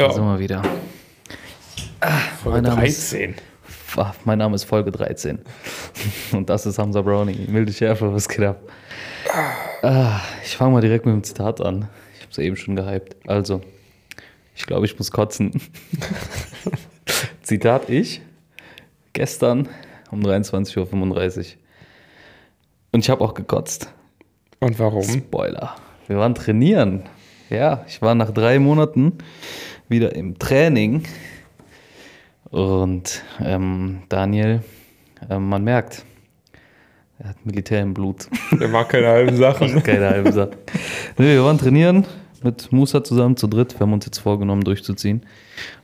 Da sind wir wieder. Ah, Folge mein, Name ist, 13. Ah, mein Name ist Folge 13. Und das ist Hamza Brownie. Milde Schärfe, was geht ab? Ah, ich fange mal direkt mit dem Zitat an. Ich habe es eben schon gehypt. Also, ich glaube, ich muss kotzen. Zitat ich. Gestern um 23.35 Uhr. Und ich habe auch gekotzt. Und warum? Spoiler. Wir waren trainieren. Ja, ich war nach drei Monaten wieder im Training. Und ähm, Daniel, ähm, man merkt, er hat Militär im Blut. Der mag keine halben Sachen. Keine halbe Sache. Nee, wir waren trainieren mit Musa zusammen zu dritt. Wir haben uns jetzt vorgenommen, durchzuziehen.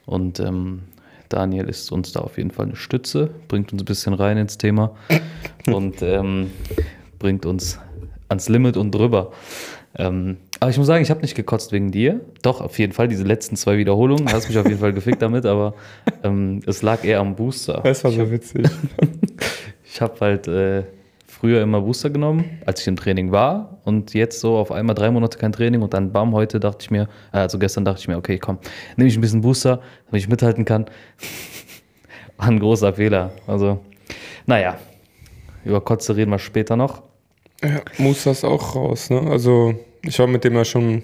Und ähm, Daniel ist uns da auf jeden Fall eine Stütze, bringt uns ein bisschen rein ins Thema und ähm, bringt uns ans Limit und drüber. Ähm, aber ich muss sagen, ich habe nicht gekotzt wegen dir. Doch, auf jeden Fall, diese letzten zwei Wiederholungen. Hast mich auf jeden Fall gefickt damit, aber ähm, es lag eher am Booster. Das war so witzig. Ich habe halt äh, früher immer Booster genommen, als ich im Training war. Und jetzt so auf einmal drei Monate kein Training und dann bam, heute dachte ich mir, äh, also gestern dachte ich mir, okay, komm, nehme ich ein bisschen Booster, damit ich mithalten kann. War ein großer Fehler. Also, naja, über Kotze reden wir später noch. Ja, Musa ist auch raus, ne? Also, ich war mit dem ja schon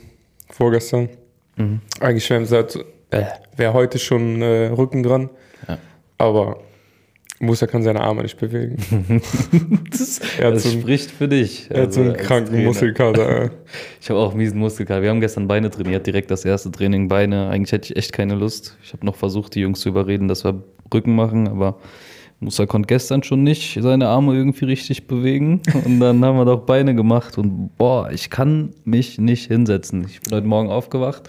vorgestern. Mhm. Eigentlich wäre seit, äh, wäre heute schon äh, Rücken dran. Ja. Aber Musa kann seine Arme nicht bewegen. Das, Er das einen- spricht für dich. Er hat so einen Also, als kranken Trainer. Muskelkater. Ich habe auch einen miesen Muskelkater. Wir haben gestern Beine trainiert, direkt das erste Training Beine. Eigentlich hätte ich echt keine Lust. Ich habe noch versucht, die Jungs zu überreden, dass wir Rücken machen, aber Musa konnte gestern schon nicht seine Arme irgendwie richtig bewegen. Und dann haben wir doch Beine gemacht und boah, ich kann mich nicht hinsetzen. Ich bin heute Morgen aufgewacht,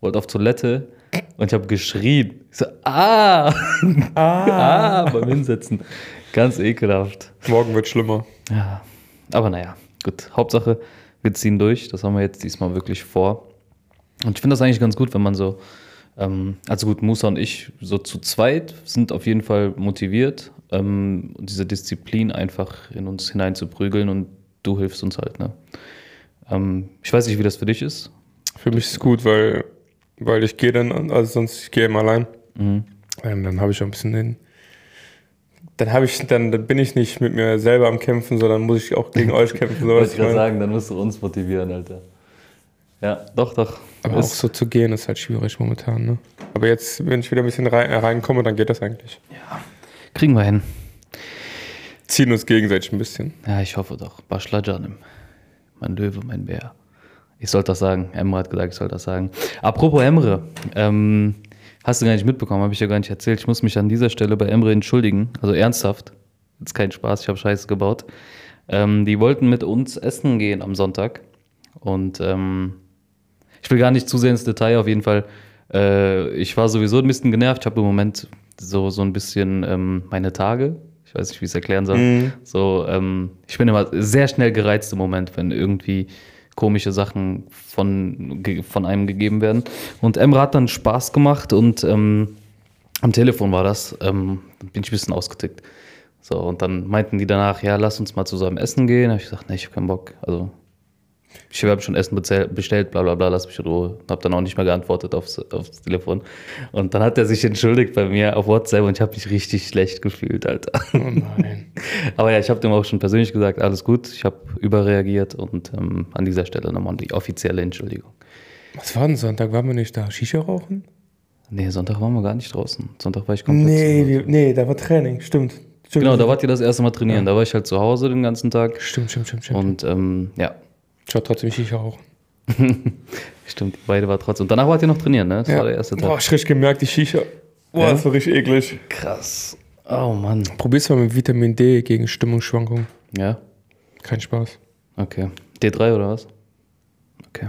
wollte auf Toilette und ich habe geschrien. Ich so, ah, ah, beim Hinsetzen. Ganz ekelhaft. Morgen wird schlimmer. Ja, aber naja, gut. Hauptsache, wir ziehen durch. Das haben wir jetzt diesmal wirklich vor. Und ich finde das eigentlich ganz gut, wenn man so, ähm, also gut, Musa und ich so zu zweit sind auf jeden Fall motiviert, ähm, diese Disziplin einfach in uns hineinzuprügeln und du hilfst uns halt. Ne? Ähm, ich weiß nicht, wie das für dich ist. Für mich ist es gut, weil, weil ich gehe dann, also sonst ich gehe immer allein. Mhm. Ähm, dann habe ich schon ein bisschen den. Dann habe ich, dann, dann bin ich nicht mit mir selber am Kämpfen, sondern muss ich auch gegen euch kämpfen. So, Wollte ich gerade sagen, dann musst du uns motivieren, Alter. Ja, doch, doch. Aber auch Ist- so zu gehen ist halt schwierig momentan. Ne? Aber jetzt, wenn ich wieder ein bisschen rein, reinkomme, dann geht das eigentlich. kriegen wir hin. Ziehen uns gegenseitig ein bisschen. Ja, ich hoffe doch. Bashla Janim. Mein Löwe, mein Bär. Ich sollte das sagen. Emre hat gesagt, ich soll das sagen. Apropos Emre. Ähm, hast du gar nicht mitbekommen, habe ich ja gar nicht erzählt. Ich muss mich an dieser Stelle bei Emre entschuldigen. Also ernsthaft. Jetzt kein Spaß, ich habe Scheiße gebaut. Ähm, die wollten mit uns essen gehen am Sonntag. Und ähm, ich will gar nicht zu sehr ins Detail, auf jeden Fall. Äh, ich war sowieso ein bisschen genervt. Ich habe im Moment so, so ein bisschen ähm, meine Tage. Ich weiß nicht, wie ich es erklären soll. So, ähm, ich bin immer sehr schnell gereizt im Moment, wenn irgendwie komische Sachen von, von einem gegeben werden. Und Emre hat dann Spaß gemacht und ähm, am Telefon war das. Ähm, dann bin ich ein bisschen ausgetickt. So, und dann meinten die danach, ja, lass uns mal zusammen essen gehen. Da habe ich gesagt, nee, ich habe keinen Bock. Also, ich habe schon Essen bestellt, bla bla bla, lass mich in Ruhe. Habe dann auch nicht mehr geantwortet aufs, aufs Telefon. Und dann hat er sich entschuldigt bei mir auf WhatsApp und ich habe mich richtig schlecht gefühlt, Alter. Oh nein. Aber ja, ich habe dem auch schon persönlich gesagt, alles gut, ich habe überreagiert und ähm, an dieser Stelle nochmal die offizielle Entschuldigung. Was war denn Sonntag? Waren wir nicht da? Shisha rauchen? Nee, Sonntag waren wir gar nicht draußen. Sonntag war ich komplett Nee, wir, nee, da war Training. Stimmt. stimmt. Genau, da wart ihr das erste Mal trainieren. Da war ich halt zu Hause den ganzen Tag. Stimmt, stimmt, stimmt. stimmt. Und ähm, ja, Ich war trotzdem Shisha rauchen. stimmt, beide war trotzdem. Und danach wart ihr noch trainieren, ne? Das war der erste Tag. Boah, ich richtig gemerkt, die Shisha. Boah, Ja? das war richtig eklig. Krass. Oh Mann. Probier's mal mit Vitamin D gegen Stimmungsschwankungen. Ja, Kein Spaß. okay. D3 oder was? Okay.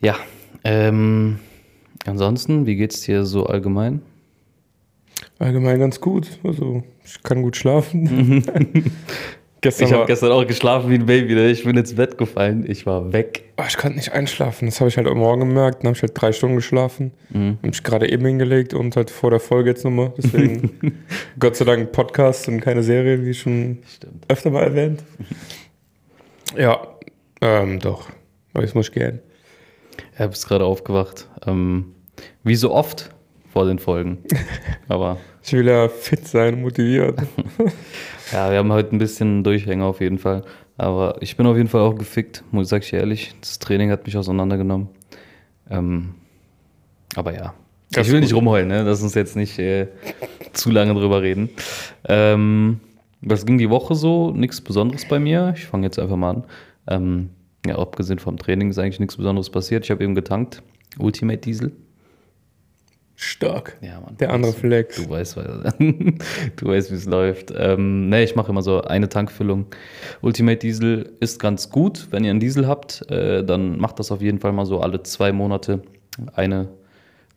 Ja, ähm, ansonsten, wie geht's dir so allgemein? Allgemein ganz gut. Also, ich kann gut schlafen. Gestern Ich habe gestern auch geschlafen wie ein Baby. Ne? Ich bin ins Bett gefallen. Ich war weg. Ah, ich konnte nicht einschlafen. Das habe ich halt am Morgen gemerkt. Dann habe ich halt drei Stunden geschlafen. Mhm. Hab mich gerade eben hingelegt und halt vor der Folge jetzt nochmal. Deswegen Gott sei Dank Podcast und keine Serie, wie schon Stimmt. öfter mal erwähnt. Ja, ähm, doch. Aber jetzt muss ich gehen. Ja, bist gerade aufgewacht. Ähm, Wie so oft vor den Folgen. Aber Ich will ja fit sein, motiviert. ja, wir haben heute ein bisschen Durchhänger auf jeden Fall. Aber ich bin auf jeden Fall auch gefickt, muss sag ich ehrlich. Das Training hat mich auseinandergenommen. Ähm, aber ja. Das ich will ist nicht gut. rumheulen, ne? Lass uns jetzt nicht äh, zu lange drüber reden. Ähm, was ging die Woche so? Nichts Besonderes bei mir. Ich fange jetzt einfach mal an. Ähm, ja, abgesehen vom Training ist eigentlich nichts Besonderes passiert. Ich habe eben getankt. Ultimate Diesel. Stark. Ja, Mann. Der andere Flex. Du weißt, du weißt, wie es läuft. Ähm, ne, ich mache immer so eine Tankfüllung. Ultimate Diesel ist ganz gut. Wenn ihr einen Diesel habt, äh, dann macht das auf jeden Fall mal so alle zwei Monate eine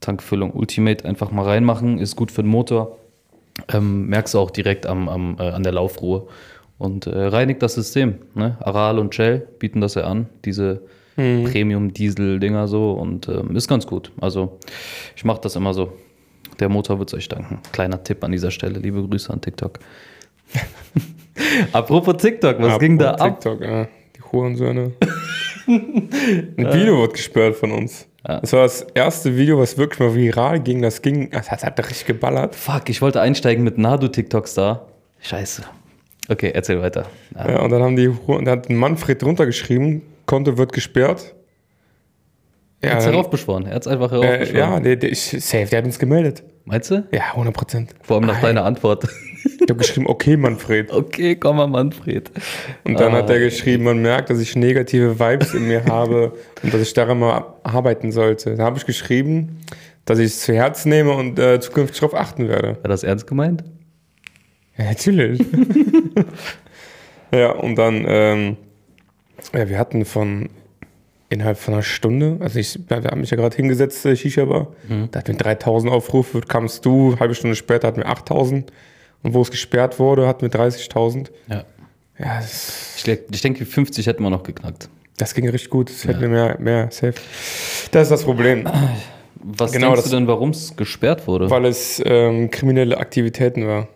Tankfüllung Ultimate einfach mal reinmachen. Ist gut für den Motor. Ähm, merkst du auch direkt am, am, äh, an der Laufruhe. Und äh, reinigt das System. Ne? Aral und Shell bieten das ja an, diese Premium-Diesel-Dinger so. Und ähm, ist ganz gut. Also ich mache das immer so. Der Motor wird es euch danken. Kleiner Tipp an dieser Stelle. Liebe Grüße an TikTok. Apropos TikTok, was ging da ab? TikTok, ja. Die Hurensöhne. Ein Video wird gesperrt von uns. Ja. Das war das erste Video, was wirklich mal viral ging. Das ging, das hat, richtig geballert. Fuck, ich wollte einsteigen mit Nadu-TikToks-Star. Scheiße. Okay, erzähl weiter. Ja. Ja, und dann haben die, Hu- da hat Manfred drunter geschrieben, Konto wird gesperrt. Er hat es dann- heraufbeschworen. Er hat es einfach äh, heraufbeschworen. ja der, der ist safe, der hat uns gemeldet. Meinst du? Ja, 100 Prozent. Vor allem nach deiner Antwort. Ich habe geschrieben, okay, Manfred. okay, komm mal, Manfred. Und dann Ah. hat er geschrieben, man merkt, dass ich negative Vibes in mir habe und dass ich daran mal arbeiten sollte. Da habe ich geschrieben, dass ich es zu Herzen nehme und äh, zukünftig darauf achten werde. War das ernst gemeint? Ja, natürlich. ja, und dann, ähm, ja, wir hatten von innerhalb von einer Stunde, also ich, wir haben mich ja gerade hingesetzt, äh, Shisha-Bar, da hatten wir 3000 Aufrufe, kamst du, halbe Stunde später hatten wir 8000 und wo es gesperrt wurde, hatten wir 30.000. Ja. Ja, Ich, ich denke, 50 hätten wir noch geknackt. das ging richtig gut, das hätten wir mehr, mehr safe. Das ist das Problem, Was Genau, denkst das- du denn, warum es gesperrt wurde? weil es ähm, kriminelle Aktivitäten war.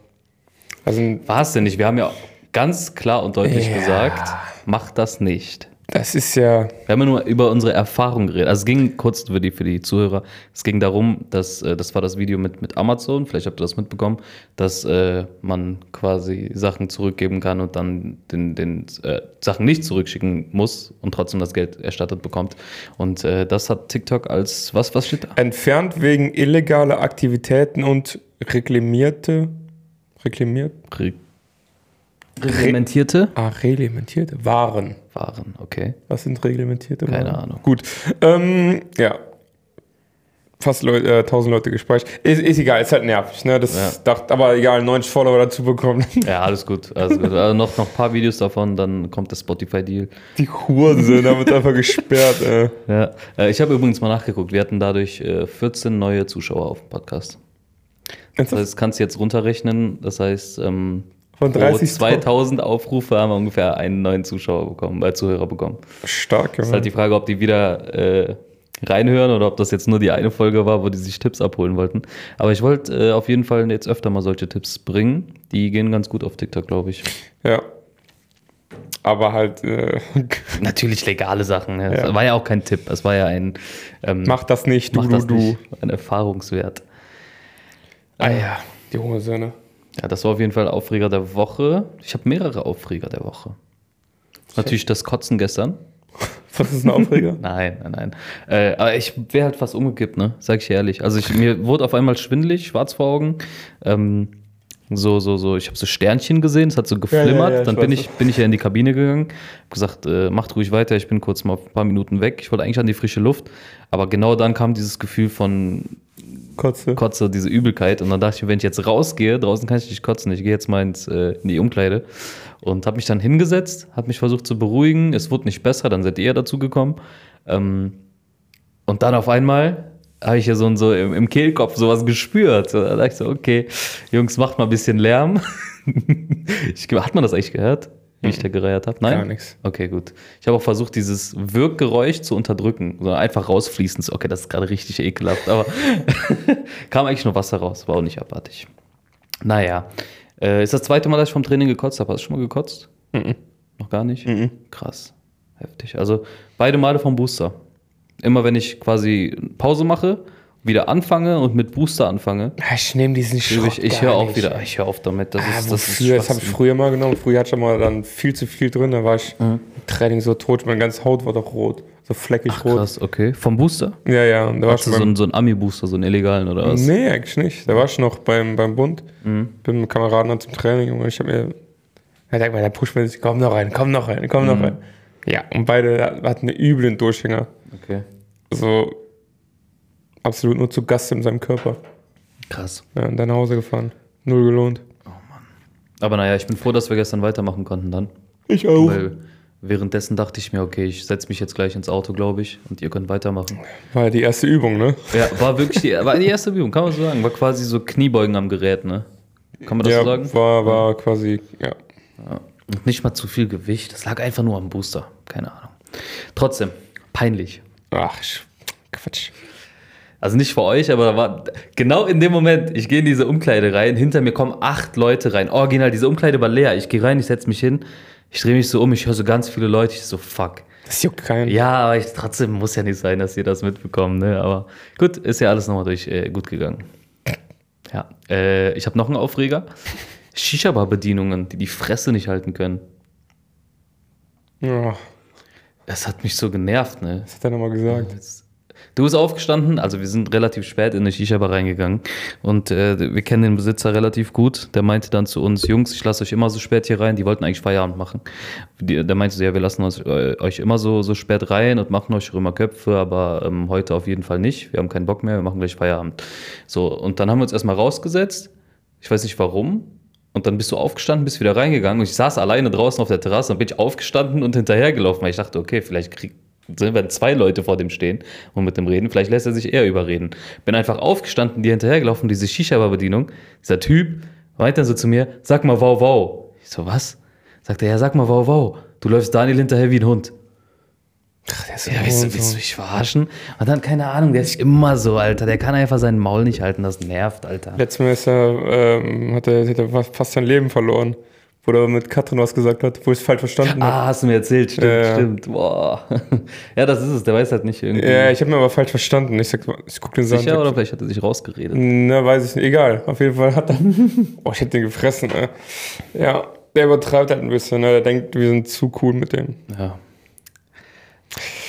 Also War es denn nicht? Wir haben ja ganz klar und deutlich Ja. gesagt, mach das nicht. das ist ja, Wir haben ja nur über unsere Erfahrung geredet. Also es ging kurz für die, für die Zuhörer, es ging darum, dass, äh, das war das Video mit, mit Amazon, vielleicht habt ihr das mitbekommen, dass äh, man quasi Sachen zurückgeben kann und dann den, den äh, Sachen nicht zurückschicken muss und trotzdem das Geld erstattet bekommt. Und äh, das hat TikTok als, was, was steht da? entfernt wegen illegaler Aktivitäten und reklamierte, reklamiert, Re Reglementierte ah, reglementierte Waren. Waren, okay. Was sind reglementierte Waren? Keine Ahnung. Gut, ähm, ja. Fast Leute, äh, 1000 Leute gespeichert. Ist, ist egal, ist halt nervig, ne? Das Ja. dacht, aber egal, 90 Follower dazu bekommen. Ja, alles gut. Alles gut. Also noch, noch ein paar Videos davon, dann kommt der Spotify-Deal. Die Hurensohn, da wird einfach gesperrt, äh. Ja, äh, ich habe übrigens mal nachgeguckt. Wir hatten dadurch äh, 14 neue Zuschauer auf dem Podcast. Das heißt, kannst du jetzt runterrechnen. Das heißt, ähm, Von pro 30 2000 Aufrufe haben wir ungefähr einen neuen Zuschauer bekommen, äh, Zuhörer bekommen. Stark, Das ist halt die Frage, ob die wieder äh, reinhören oder ob das jetzt nur die eine Folge war, wo die sich Tipps abholen wollten. Aber ich wollte äh, auf jeden Fall jetzt öfter mal solche Tipps bringen. Die gehen ganz gut auf TikTok, glaube ich. Ja. Aber halt, äh, Natürlich legale Sachen. Das Ja. war ja auch kein Tipp. Es war ja ein, ähm, mach das nicht, du, mach du, das du. nicht. ein Erfahrungswert. Ah ja, die Hurensöhne. Ja, das war auf jeden Fall Aufreger der Woche. Ich habe mehrere Aufreger der Woche. Natürlich das Kotzen gestern. Was ist ein Aufreger? Nein, nein, nein. Äh, aber ich wäre halt fast umgekippt, ne? Sag ich ehrlich. Also ich, mir wurde auf einmal schwindelig, schwarz vor Augen. Ähm, so, so, so, ich habe so Sternchen gesehen, es hat so geflimmert. ja, ja, ich Dann bin weiß ich, bin ich ja in die Kabine gegangen, hab gesagt, äh, macht ruhig weiter, ich bin kurz mal ein paar Minuten weg. Ich wollte eigentlich an die frische Luft. Aber genau dann kam dieses Gefühl von Kotze. Kotze, diese Übelkeit. Und dann dachte ich wenn ich jetzt rausgehe, draußen kann ich nicht kotzen, ich gehe jetzt mal ins, äh, in die Umkleide. Und habe mich dann hingesetzt, habe mich versucht zu beruhigen. Es wurde nicht besser, dann seid ihr dazu gekommen. Ähm, und dann auf einmal habe ich ja so, so im, im Kehlkopf sowas gespürt. Da dachte ich so, okay, Jungs, macht mal ein bisschen Lärm. ich, hat man das eigentlich gehört, wie ich da gereiert habe? Nein? Gar nichts. Okay, gut. Ich habe auch versucht, dieses Wirkgeräusch zu unterdrücken, so einfach rausfließen. Okay, das ist gerade richtig ekelhaft, aber kam eigentlich nur Wasser raus, war auch nicht abartig. Naja, äh, ist das zweite Mal, dass ich vom Training gekotzt habe. Hast du schon mal gekotzt? Noch gar nicht? Krass, heftig. Also beide Male vom Booster. Immer wenn ich quasi Pause mache wieder anfange und mit Booster anfange, Ja, Ich nehme diesen Schrott ich, ich höre auch wieder, ich höre auf damit. Das Ah, ist, das ist wofür? das habe ich früher mal genommen. Früher hatte ich mal dann viel zu viel drin. Da war ich Mhm. im Training so tot. Meine ganze Haut war doch rot. So fleckig rot. Krass, okay. Vom Booster? Ja, ja. Und da war schon so einen, so einen Ami-Booster, so einen illegalen oder was? Nee, eigentlich nicht. Da war ich noch beim, beim Bund. Mhm. Bin mit Kameraden dann zum Training und ich habe mir. Er sagt mal, der pusht mir sich, komm noch rein, komm noch rein, komm Mhm. noch rein. Ja, und beide hatten einen üblen Durchhänger. Okay. So absolut nur zu Gast in seinem Körper. Krass. Ja, und dann nach Hause gefahren. Null gelohnt. Aber naja, ich bin froh, dass wir gestern weitermachen konnten dann. Ich auch. Weil währenddessen dachte ich mir, okay, ich setze mich jetzt gleich ins Auto, glaube ich, und ihr könnt weitermachen. War ja die erste Übung, ne? Ja, war wirklich die, war die erste Übung, kann man so sagen. War quasi so Kniebeugen am Gerät, ne? Kann man das ja, so sagen? war, war quasi, ja. Ja. Und nicht mal zu viel Gewicht. Das lag einfach nur am Booster. Keine Ahnung. Trotzdem, peinlich. Ach, Sch- Quatsch. Also nicht für euch, aber da war genau in dem Moment, ich gehe in diese Umkleide rein, hinter mir kommen acht Leute rein. Original, diese Umkleide war leer. Ich gehe rein, ich setze mich hin, ich drehe mich so um, ich höre so ganz viele Leute, ich so, fuck. Das juckt keinen. Ja, aber ich, trotzdem muss ja nicht sein, dass ihr das mitbekommt, ne? Aber gut, ist ja alles nochmal durch äh, gut gegangen. Ja, äh, ich habe noch einen Aufreger. Shisha-Bar-Bedienungen, die die Fresse nicht halten können. Ja, Das hat mich so genervt, ne? was hat er nochmal gesagt? Du bist aufgestanden, also wir sind relativ spät in eine Shisha-Bar reingegangen und äh, wir kennen den Besitzer relativ gut. Der meinte dann zu uns, Jungs, ich lasse euch immer so spät hier rein. Die wollten eigentlich Feierabend machen. Die, der meinte so, ja, wir lassen äh, euch immer so, so spät rein und machen euch Römerköpfe, aber ähm, heute auf jeden Fall nicht. Wir haben keinen Bock mehr, wir machen gleich Feierabend. So, und dann haben wir uns erstmal rausgesetzt. Ich weiß nicht warum. Und dann bist du aufgestanden, bist wieder reingegangen und ich saß alleine draußen auf der Terrasse und bin ich aufgestanden und hinterhergelaufen, weil ich dachte, okay, vielleicht krieg, sind wenn zwei Leute vor dem stehen und mit dem reden, vielleicht lässt er sich eher überreden. Bin einfach aufgestanden, die hinterhergelaufen, diese Shisha-Bar-Bedienung. Dieser Typ dann so zu mir, sag mal wow, wow. Ich so, was? Sagt er, ja, sag mal wow, wow. Du läufst Daniel hinterher wie ein Hund. Ach, der ist Ja, willst du, willst du mich verarschen? Und dann, keine Ahnung, der ist immer so, Alter. Der kann einfach seinen Maul nicht halten, das nervt, Alter. Letztes Mal ist er, ähm, hat, er, hat er fast sein Leben verloren. Wo er mit Katrin was gesagt hat, wo ich es falsch verstanden habe. Ah, hast du mir erzählt, stimmt, Ja. stimmt. Boah. Ja, das ist es, der weiß halt nicht irgendwie. Ja, ich habe mir aber falsch verstanden. Ich sag, ich guck den so an. Sicher oder vielleicht hat er sich rausgeredet. Na, weiß ich nicht. Egal. Auf jeden Fall hat er. Oh, ich hätte den gefressen, ey. Ja, der übertreibt halt ein bisschen, ne? Der denkt, wir sind zu cool mit dem. Ja.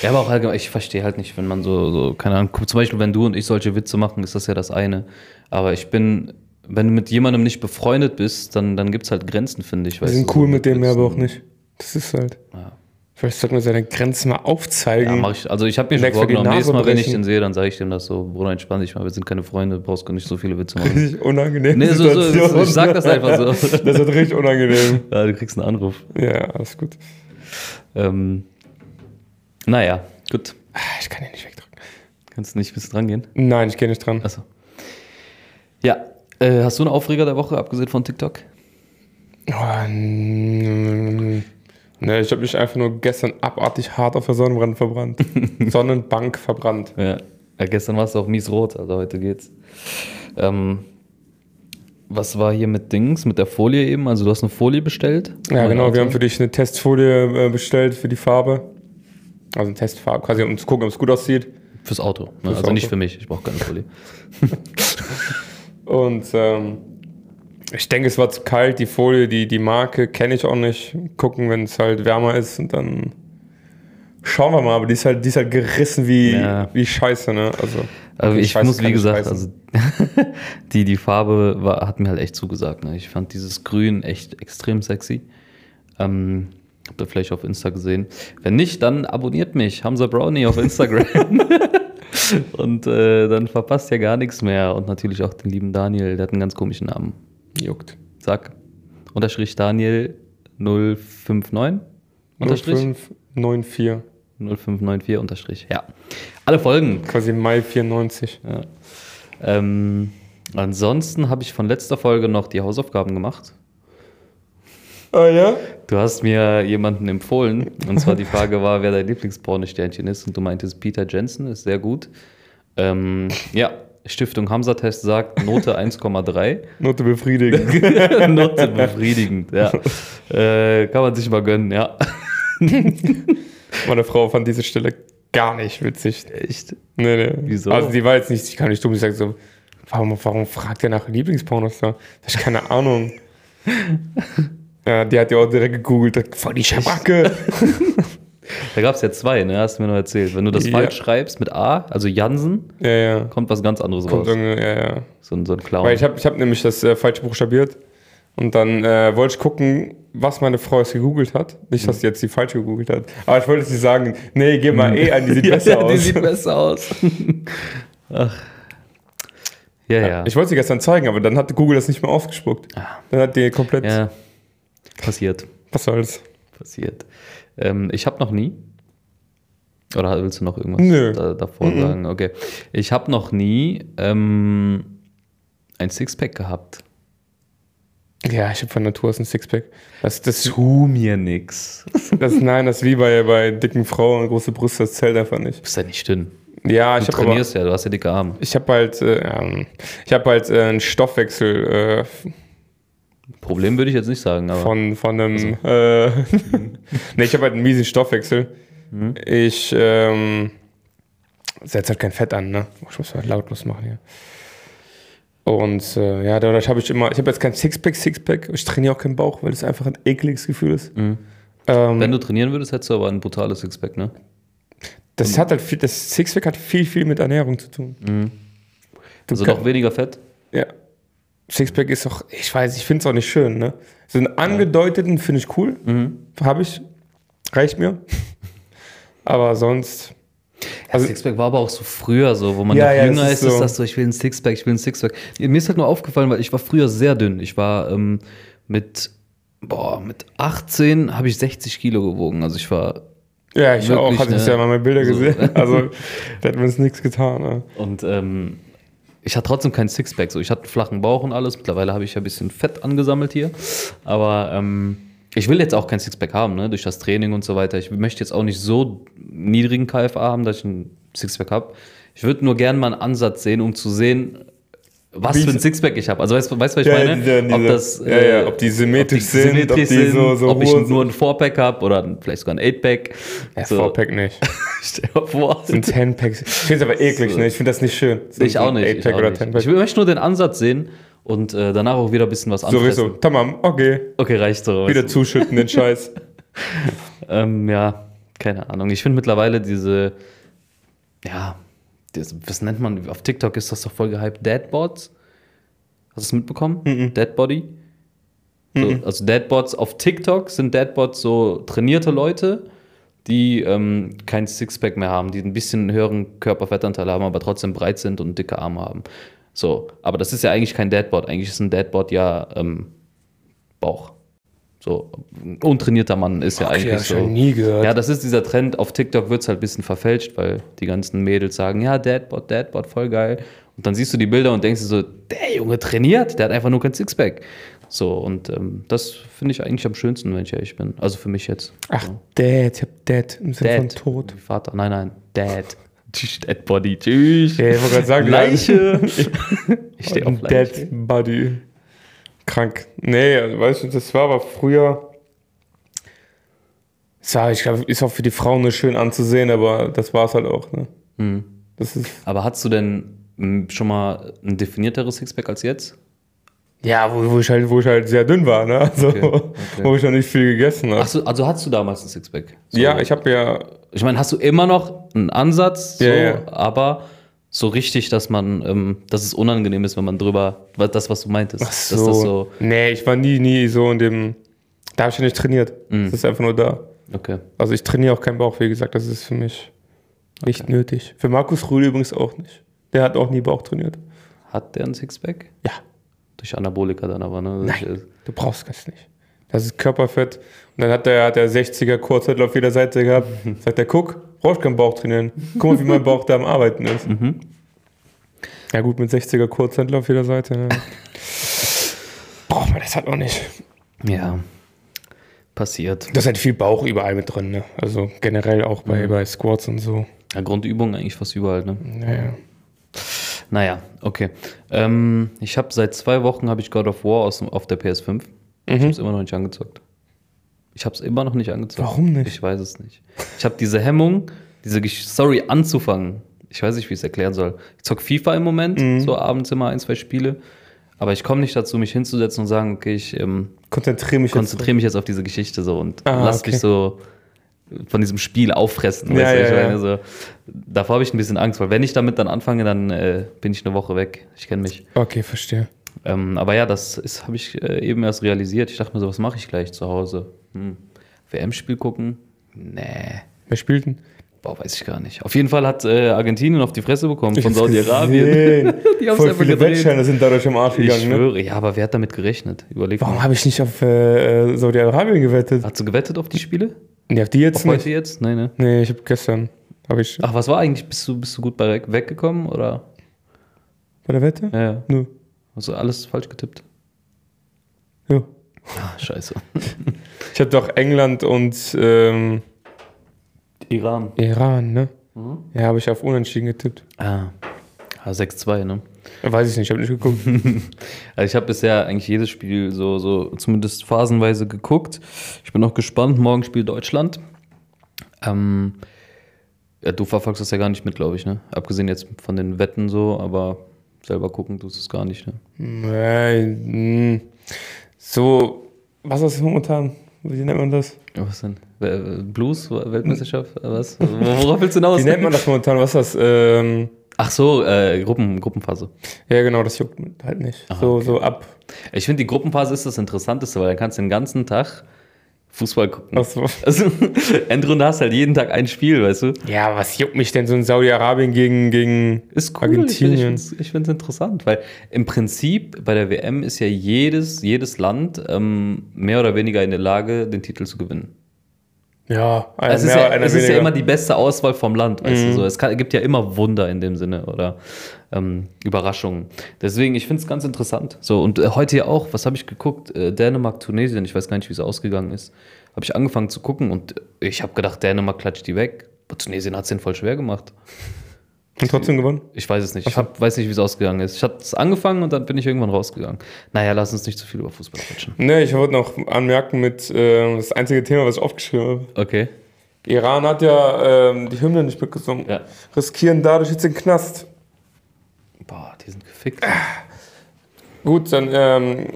Ja, aber auch allgemein, ich verstehe halt nicht, wenn man so, so, keine Ahnung, zum Beispiel, wenn du und ich solche Witze machen, ist das ja das eine. Aber ich bin, wenn du mit jemandem nicht befreundet bist, dann, dann gibt es halt Grenzen, finde ich. Wir sind du, cool so mit dem, Witzen. aber auch nicht. Das ist halt. Ja. Vielleicht sollten wir seine Grenzen mal aufzeigen. Ja, mach ich. Also ich habe mir schon vorgenommen, nächstes Mal, wenn ich brechen. den sehe, dann sage ich dem das so, Bruder, entspann dich mal, wir sind keine Freunde, brauchst gar nicht so viele Witze machen. Richtig unangenehm. Nee, so, so, so, ich sag das einfach so. Das wird richtig unangenehm. Ja, du kriegst einen Anruf. Ja, alles gut. Ähm, naja, gut. Ah, Ich kann ihn nicht wegdrücken. Kannst du nicht bis dran gehen? Nein, ich gehe nicht dran. Achso. Ja, äh, hast du einen Aufreger der Woche, abgesehen von TikTok? Oh, ne, ich habe mich einfach nur gestern abartig hart auf der Sonnenbrand verbrannt. Sonnenbank verbrannt. Ja. ja gestern warst du auch mies rot, also heute geht's. Ähm, was war hier mit Dings, mit der Folie eben? Also du hast eine Folie bestellt? Ja, genau. Wir haben für dich eine Testfolie äh, bestellt für die Farbe. Also eine Testfarbe, quasi um zu gucken, ob es gut aussieht. Fürs Auto. Ne? Fürs also nicht Auto. für mich, ich brauche keine Folie. Und ähm, ich denke, es war zu kalt. Die Folie, die, die Marke kenne ich auch nicht. Gucken, wenn es halt wärmer ist und dann schauen wir mal. Aber die ist halt, die ist halt gerissen wie, Ja. wie Scheiße, ne? Also, okay, ich Scheiße muss, wie gesagt, also die, die Farbe war, hat mir halt echt zugesagt. Ne? Ich fand dieses Grün echt extrem sexy. Ähm, habt ihr vielleicht auf Insta gesehen. Wenn nicht, dann abonniert mich, Hamza Brownie auf Instagram. Und äh, dann verpasst ihr gar nichts mehr. Und natürlich auch den lieben Daniel, der hat einen ganz komischen Namen. juckt. Sag. Unterstrich Daniel 059. Unterstrich 0594. 0594 Unterstrich. Ja. Alle Folgen. Quasi Mai 94. Ja. Ähm, ansonsten habe ich von letzter Folge noch die Hausaufgaben gemacht. Ah ja? Du hast mir jemanden empfohlen. Und zwar die Frage war, wer dein Lieblingspornosternchen ist. Und du meintest, Peter Jensen ist sehr gut. Ähm, ja, Stiftung Hamza-Test sagt Note 1,3. Note befriedigend. Note befriedigend, ja. Äh, kann man sich mal gönnen, ja. Meine Frau fand diese Stelle gar nicht witzig. Echt? Nee, nee. Wieso? Also die war jetzt nicht, ich kann nicht dumm, ich sag so, warum, warum fragt er nach Lieblingspornos da? Das ist keine Ahnung. Ja, die hat ja auch direkt gegoogelt, voll die Schabacke. Da gab es ja zwei, ne? Hast du mir noch erzählt. Wenn du das Ja. falsch schreibst mit A, also Jansen, ja, ja. kommt was ganz anderes Kommt raus. ja, ja. So, ein- so ein Clown. Weil ich habe ich hab nämlich das äh, falsch buchstabiert. Und dann äh, wollte ich gucken, was meine Frau jetzt gegoogelt hat. Nicht, dass sie jetzt die falsch gegoogelt hat. Aber ich wollte sie sagen, nee, geh mal eh an, die sieht ja, besser ja, aus. Die sieht besser aus. Ach. Ja, ja. Ich wollte sie gestern zeigen, aber dann hat Google das nicht mehr ausgespuckt. Ah. Dann hat die komplett. Passiert. Was soll's? Passiert. Ähm, ich habe noch nie. Oder willst du noch irgendwas Nö. Da, davor sagen? Okay. Ich habe noch nie ähm, ein Sixpack gehabt. Ja, ich habe von Natur aus ein Sixpack. Das, das, Tu mir nix. das, nein, das ist wie bei, bei dicken Frauen, große Brüste, das zählt einfach nicht. Du bist ja nicht dünn. Ja, ich Du habe aber, trainierst ja, du hast ja dicke Arme. ich habe halt, äh, ähm, ich habe halt äh, einen Stoffwechsel äh, Problem würde ich jetzt nicht sagen, aber. von, von einem, äh, nee, ich habe halt einen miesen Stoffwechsel. Ich ähm, setze halt kein Fett an, ne? Ich muss mal lautlos machen hier. Und äh, ja, dadurch habe ich immer, ich habe jetzt kein Sixpack, Sixpack, ich trainiere auch keinen Bauch, weil es einfach ein ekliges Gefühl ist. Ähm, Wenn du trainieren würdest, hättest du aber ein brutales Sixpack, ne? das hat halt viel, das Sixpack hat viel, viel mit Ernährung zu tun. Du Also doch weniger Fett. Ja. Sixpack ist doch, ich weiß, ich finde es auch nicht schön, ne? So einen angedeuteten finde ich cool. Mhm. Habe ich. Reicht mir. Aber sonst. Also, Sixpack war aber auch so früher so, wo man Ja, noch ja, jünger ist, ist ist so. das so, ich will ein Sixpack, ich will ein Sixpack. Mir ist halt nur aufgefallen, weil ich war früher sehr dünn. Ich war ähm, mit, boah, mit 18 habe ich 60 Kilo gewogen. Also ich war, Ja, ich auch, hatte ich ne? ja mal meine Bilder So. gesehen. Also, da hat mir nichts getan. Ne? und ähm, ich hatte trotzdem kein Sixpack. So, ich hatte einen flachen Bauch und alles. Mittlerweile habe ich ja ein bisschen Fett angesammelt hier. Aber ähm, ich will jetzt auch kein Sixpack haben, ne? durch das Training und so weiter. Ich möchte jetzt auch nicht so niedrigen KFA haben, dass ich ein Sixpack habe. Ich würde nur gerne mal einen Ansatz sehen, um zu sehen, was Wie- für ein Sixpack ich habe. Also weißt du, weißt, was ich Ja, meine? diese- ob diese- das, ja, ja, ob die symmetrisch sind, ob die so- so ob ich nur ein Four-Pack habe oder ein- vielleicht sogar ein Eight-Pack. Ja, So. Four-Pack nicht. Stell dir vor. Sind Ten-Packs. Ich finde es aber eklig, So. ne? Ich finde das nicht schön. So Ich auch ein nicht. Ich, Eight-Pack oder. Ten-Pack. ich möchte nur den Ansatz sehen und äh, danach auch wieder ein bisschen was anderes. Sowieso. Tamam, okay. Okay, reicht so. Wieder zuschütten, den Scheiß. Ähm, ja, keine Ahnung. Ich finde mittlerweile diese, ja, das, was nennt man, auf TikTok ist das doch voll gehypt, Deadbots. Hast du es mitbekommen? Dead Body? So, also Deadbots auf TikTok sind Deadbots so trainierte Leute, die ähm, kein Sixpack mehr haben, die ein bisschen höheren Körperfettanteil haben, aber trotzdem breit sind und dicke Arme haben. So, aber das ist ja eigentlich kein Deadbot. Eigentlich ist ein Deadbot ja ähm, Bauch. So, ein untrainierter Mann ist ja Okay, eigentlich so. noch nie gehört. Ja, das ist dieser Trend. Auf TikTok wird es halt ein bisschen verfälscht, weil die ganzen Mädels sagen, ja, Deadbot, Deadbot, voll geil. Und dann siehst du die Bilder und denkst dir so, der Junge trainiert, der hat einfach nur kein Sixpack. So, und ähm, das finde ich eigentlich am schönsten, wenn ich ehrlich bin. Also für mich jetzt. Ach, Dad, ich hab Dad im Sinne von. Wie Vater. Nein, nein, Dad. Dead Body. Tschüss. Ja, ich wollte gerade sagen, Leiche. ich stehe auf Leiche. Dead Body. Krank. Nee, also, weißt du, das war aber früher. War, ich glaube, ist auch für die Frauen nur schön anzusehen, aber das war es halt auch. Ne? Hm. Das ist. Aber hast du denn m, schon mal ein definierteres Sixpack als jetzt? Ja, wo, wo, ich halt, wo ich halt sehr dünn war, ne? Also, Okay, okay. wo ich noch nicht viel gegessen habe. So, also hattest du damals ein Sixpack? So. ja, ich habe ja. Ich meine, hast du immer noch einen Ansatz, so, Ja, ja. aber so richtig, dass man, ähm, dass es unangenehm ist, wenn man drüber, das, was du meintest. Ach Dass so. das so, Nee, ich war nie, nie so in dem. Da habe ich ja nicht trainiert. Mhm. Das ist einfach nur da. okay. Also ich trainiere auch keinen Bauch, wie gesagt, das ist für mich nicht nötig. Für Markus Rühl übrigens auch nicht. Der hat auch nie Bauch trainiert. Hat der ein Sixpack? Ja. Durch Anabolika dann aber, ne? Nein, du brauchst das nicht. Das ist Körperfett. Und dann hat der, hat der 60er Kurzhandel auf jeder Seite gehabt. Sagt der, guck, brauchst keinen Bauch trainieren. Guck mal, wie mein Bauch da am Arbeiten ist. Ja gut, mit 60er Kurzhandel auf jeder Seite. Ne? Braucht man das halt auch nicht. Ja. Passiert. Das ist halt viel Bauch überall mit drin. Ne? Also generell auch bei, Mhm. bei Squats und so. Ja, Grundübung eigentlich fast überall, ne? Naja. Naja, okay. Ähm, ich habe seit zwei Wochen habe ich God of War aus, auf der PS5. Ich habe es immer noch nicht angezockt. Ich habe es immer noch nicht angezockt. Warum nicht? Ich weiß es nicht. Ich habe diese Hemmung, diese Story anzufangen. Ich weiß nicht, wie ich es erklären soll. Ich zock FIFA im Moment, so abends immer ein, zwei Spiele. Aber ich komme nicht dazu, mich hinzusetzen und sagen, okay, ich ähm, Konzentriere mich konzentriere mich jetzt auf diese Geschichte so und Ah, lass okay. mich so von diesem Spiel auffressen. Ja, ja, ja. meine, so, davor habe ich ein bisschen Angst, weil wenn ich damit dann anfange, dann äh, bin ich eine Woche weg. Ich kenne mich. Okay, verstehe. Ähm, aber ja, das habe ich äh, eben erst realisiert. Ich dachte mir so, was mache ich gleich zu Hause? Hm. WM-Spiel gucken? Nee. Wer spielt denn? Boah, weiß ich gar nicht. Auf jeden Fall hat äh, Argentinien auf die Fresse bekommen von Ich Saudi-Arabien. Die haben's Voll viele. Wettscheine sind dadurch im Arsch Ich gegangen. Ne? schwöre. Ja, aber wer hat damit gerechnet? Überleg Warum habe ich nicht auf äh, Saudi-Arabien gewettet? Hast du gewettet auf die Spiele? Nee, auf die jetzt Auf heute nicht. jetzt? Nein, ne? Nee, ich habe gestern. Habe ich Ach, was war eigentlich? Bist du, bist du gut bei weggekommen oder? bei der Wette? Ja, ja. Nö. Hast du alles falsch getippt? Ja. Ah, scheiße. Ich habe doch England und ähm, Iran. Iran, ne? Mhm. Ja, habe ich auf Unentschieden getippt. Ah. ah 6-2, ne? Weiß ich nicht, habe nicht geguckt. Also ich habe bisher eigentlich jedes Spiel so, so zumindest phasenweise geguckt. Ich bin auch gespannt. Morgen spielt Deutschland. Ähm, ja, du verfolgst das ja gar nicht mit, glaube ich, ne? Abgesehen jetzt von den Wetten so, aber selber gucken tust du es gar nicht, ne? Nein, mh. so, was ist das momentan? Wie nennt man das? Was denn? Äh, Blues? Weltmeisterschaft? Was? Worauf willst du hinaus? Wie nennt man das momentan? Was ist das? Ähm, Ach so, äh, Gruppen, Gruppenphase. ja, genau, das juckt halt nicht. Ah, so, okay. so ab. Ich finde, die Gruppenphase ist das Interessanteste, weil dann kannst du den ganzen Tag Fußball gucken. Ach so. Also, Endrunde hast halt jeden Tag ein Spiel, weißt du? Ja, was juckt mich denn so in Saudi-Arabien gegen, gegen Ist cool. Argentinien? Ich, finde es interessant, weil im Prinzip bei der WM ist ja jedes, jedes Land ähm, mehr oder weniger in der Lage, den Titel zu gewinnen. Ja, Es ist, mehr, ja, einer es ist ja immer die beste Auswahl vom Land, weißt Mhm. du so. Es kann, gibt ja immer Wunder in dem Sinne oder ähm, Überraschungen. Deswegen, ich finde es ganz interessant. So, und äh, heute ja auch, was habe ich geguckt? Äh, Dänemark, Tunesien, ich weiß gar nicht, wie es ausgegangen ist. Habe ich angefangen zu gucken und ich habe gedacht, Dänemark klatscht die weg. Aber Tunesien hat es denen voll schwer gemacht. Und trotzdem gewonnen? Ich weiß es nicht. Ich hab, weiß nicht, wie es ausgegangen ist. Ich habe es angefangen und dann bin ich irgendwann rausgegangen. Naja, lass uns nicht zu viel über Fußball quatschen. Ne, ich wollte noch anmerken mit, äh, das einzige Thema, was ich aufgeschrieben habe. Okay. Iran hat ja ähm, die Hymne nicht mitgesungen. Ja. Riskieren dadurch jetzt den Knast. Boah, die sind gefickt. Gut, dann, ähm,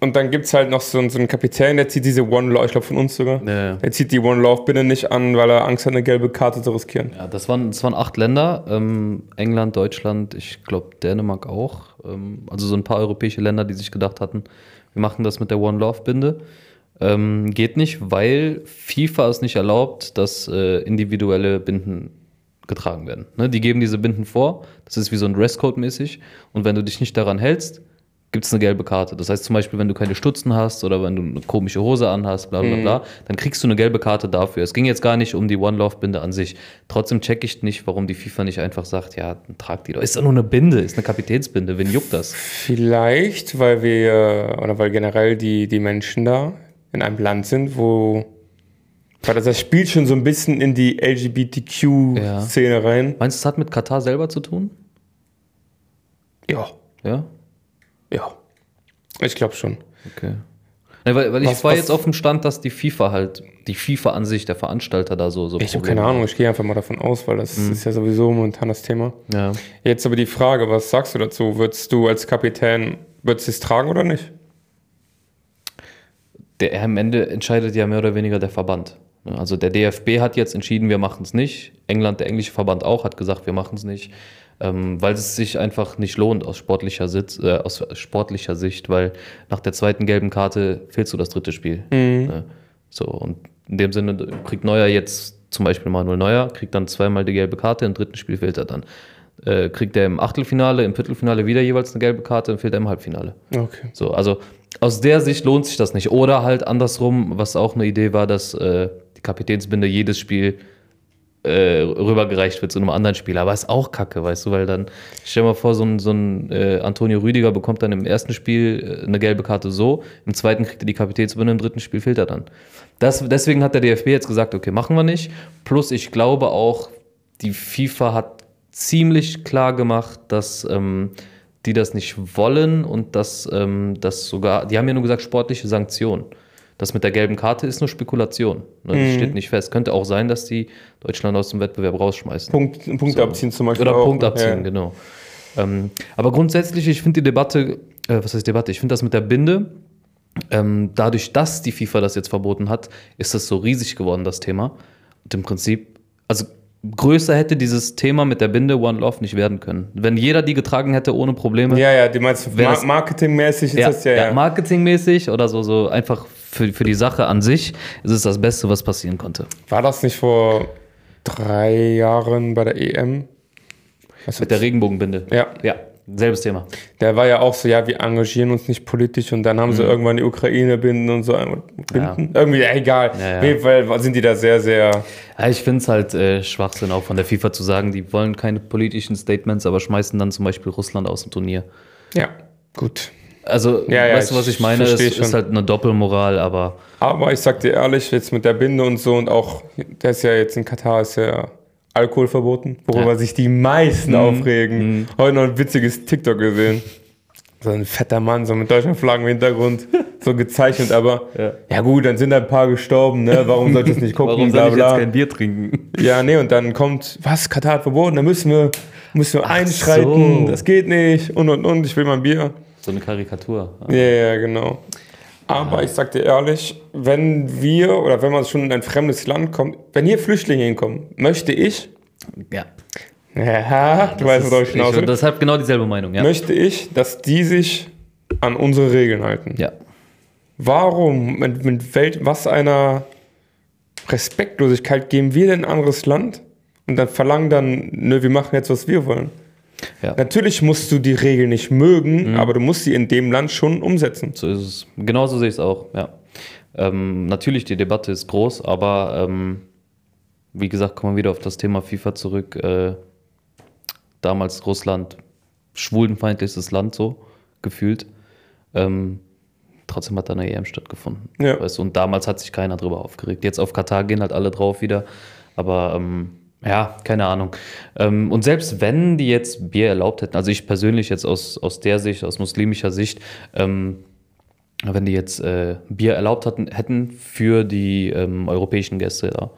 und dann gibt es halt noch so, einen- so einen Kapitän, der zieht diese One Love, ich glaube von uns sogar. Ja, Der zieht die One Love Binde nicht an, weil er Angst hat, eine gelbe Karte zu riskieren. ja das, waren, das waren acht Länder. Ähm, England, Deutschland, ich glaube Dänemark auch. Ähm, also so ein paar europäische Länder, die sich gedacht hatten, wir machen das mit der One Love Binde. Ähm, geht nicht, weil FIFA es nicht erlaubt, dass äh, individuelle Binden getragen werden. Ne? Die geben diese Binden vor, das ist wie so ein Dresscode mäßig und wenn du dich nicht daran hältst, gibt es eine gelbe Karte. Das heißt zum Beispiel, wenn du keine Stutzen hast oder wenn du eine komische Hose anhast, bla bla bla, dann kriegst du eine gelbe Karte dafür. Es ging jetzt gar nicht um die One Love Binde an sich. Trotzdem check ich nicht, warum die FIFA nicht einfach sagt, ja, dann trag die doch. Ist doch nur eine Binde, ist eine Kapitänsbinde, wen juckt das? Vielleicht, weil wir, oder weil generell die, die Menschen da in einem Land sind, wo. Weil das, das spielt schon so ein bisschen in die LGBTQ-Szene rein. Meinst du, es hat mit Katar selber zu tun? Ja, Ja? ja. Ich glaube schon. Okay. Ne, weil weil ich Was- war was- jetzt auf dem Stand, dass die FIFA halt, die FIFA an sich, der Veranstalter da so. so Ich habe keine Ahnung, ich gehe einfach mal davon aus, weil das ist ja sowieso momentan das Thema. Ja. Jetzt aber die Frage, was sagst du dazu? Würdest du als Kapitän, würdest du es tragen oder nicht? der am Ende entscheidet ja mehr oder weniger der Verband. Also der DFB hat jetzt entschieden, wir machen es nicht. England, der englische Verband auch, hat gesagt, wir machen es nicht, ähm, weil es sich einfach nicht lohnt aus sportlicher, Sitz, äh, aus sportlicher Sicht, weil nach der zweiten gelben Karte fehlst du das dritte Spiel. Ne? So, und in dem Sinne kriegt Neuer jetzt zum Beispiel Manuel Neuer, kriegt dann zweimal die gelbe Karte, im dritten Spiel fehlt er dann. Äh, kriegt er im Achtelfinale, im Viertelfinale wieder jeweils eine gelbe Karte, dann fehlt er im Halbfinale. Okay. So, also aus der Sicht lohnt sich das nicht. Oder halt andersrum, was auch eine Idee war, dass äh, die Kapitänsbinde jedes Spiel äh, rübergereicht wird zu einem anderen Spieler. Aber ist auch kacke, weißt du, weil dann, stell dir mal vor, so ein, so ein äh, Antonio Rüdiger bekommt dann im ersten Spiel äh, eine gelbe Karte so, im zweiten kriegt er die Kapitänsbinde, im dritten Spiel fehlt er dann. Das, deswegen hat der DFB jetzt gesagt, okay, machen wir nicht. Plus, ich glaube auch, die FIFA hat ziemlich klar gemacht, dass ähm, die das nicht wollen und dass ähm, das sogar, die haben ja nur gesagt, sportliche Sanktionen. Das mit der gelben Karte ist nur Spekulation. Ne? Das steht nicht fest. Könnte auch sein, dass die Deutschland aus dem Wettbewerb rausschmeißen. Punkt, Punkt So. abziehen zum Beispiel. Oder auch. Punkt abziehen, Ja. genau. Ähm, aber grundsätzlich, ich finde die Debatte, äh, was heißt Debatte? Ich finde das mit der Binde, ähm, dadurch, dass die FIFA das jetzt verboten hat, ist das so riesig geworden, das Thema. Und im Prinzip, also größer hätte dieses Thema mit der Binde One Love nicht werden können. Wenn jeder die getragen hätte ohne Probleme, Ja, ja, du meinst das- marketingmäßig ist ja, das ja, ja, ja. marketingmäßig oder so, so einfach für, für die Sache an sich, ist es das Beste, was passieren konnte. War das nicht vor drei Jahren bei der EM? Was Mit der Regenbogenbinde. ja, Ja, selbes Thema. der war ja auch so, ja, wir engagieren uns nicht politisch und dann haben sie irgendwann die Ukraine binden und so. Binden? Irgendwie, ja, egal. Ja, ja. Auf jeden Fall sind die da sehr, sehr. Ja, ich finde es halt äh, Schwachsinn auch von der FIFA zu sagen, die wollen keine politischen Statements, aber schmeißen dann zum Beispiel Russland aus dem Turnier. Ja, gut. Also, Ja, ja, weißt du, was ich meine? Es ist schon. halt eine Doppelmoral, aber Aber ich sag dir ehrlich, jetzt mit der Binde und so und auch, der ist ja jetzt in Katar, ist ja Alkohol verboten, worüber Ja. Mhm. sich die meisten aufregen. Heute noch ein witziges TikTok gesehen. So ein fetter Mann, so mit deutschen Flaggen im Hintergrund, so gezeichnet, aber Ja. ja. gut, dann sind ein paar gestorben, ne? Warum sollte ich das nicht gucken? warum soll ich jetzt kein Bier trinken? Ja, nee, und dann kommt, was, Katar hat verboten, da müssen wir, müssen wir einschreiten, so. das geht nicht und und und, ich will mein Bier. So eine Karikatur. Ja, ja, genau. Aber ich sag dir ehrlich, wenn wir oder wenn man schon in ein fremdes Land kommt, wenn hier Flüchtlinge hinkommen, möchte ich, Ja. ja, du weißt, worauf ich hinaus ich will, deshalb genau dieselbe Meinung, ja. möchte ich, dass die sich an unsere Regeln halten. Ja. Warum, mit, mit Welt, was einer Respektlosigkeit geben wir denn ein anderes Land und dann verlangen dann, nö, wir machen jetzt, was wir wollen. Ja. Natürlich musst du die Regeln nicht mögen, aber du musst sie in dem Land schon umsetzen. So ist es. Genauso sehe ich es auch, ja. Ähm, natürlich, die Debatte ist groß, aber ähm, wie gesagt, kommen wir wieder auf das Thema FIFA zurück. Äh, damals Russland, schwulenfeindlichstes Land so, gefühlt. Ähm, trotzdem hat da eine EM stattgefunden. Ja. Weißt und damals hat sich keiner drüber aufgeregt. Jetzt auf Katar gehen halt alle drauf wieder. Aber ähm, ja, keine Ahnung. Ähm, und selbst wenn die jetzt Bier erlaubt hätten, also ich persönlich jetzt aus, aus der Sicht, aus muslimischer Sicht, ähm, wenn die jetzt äh, Bier erlaubt hatten, hätten für die ähm, europäischen Gäste, ja,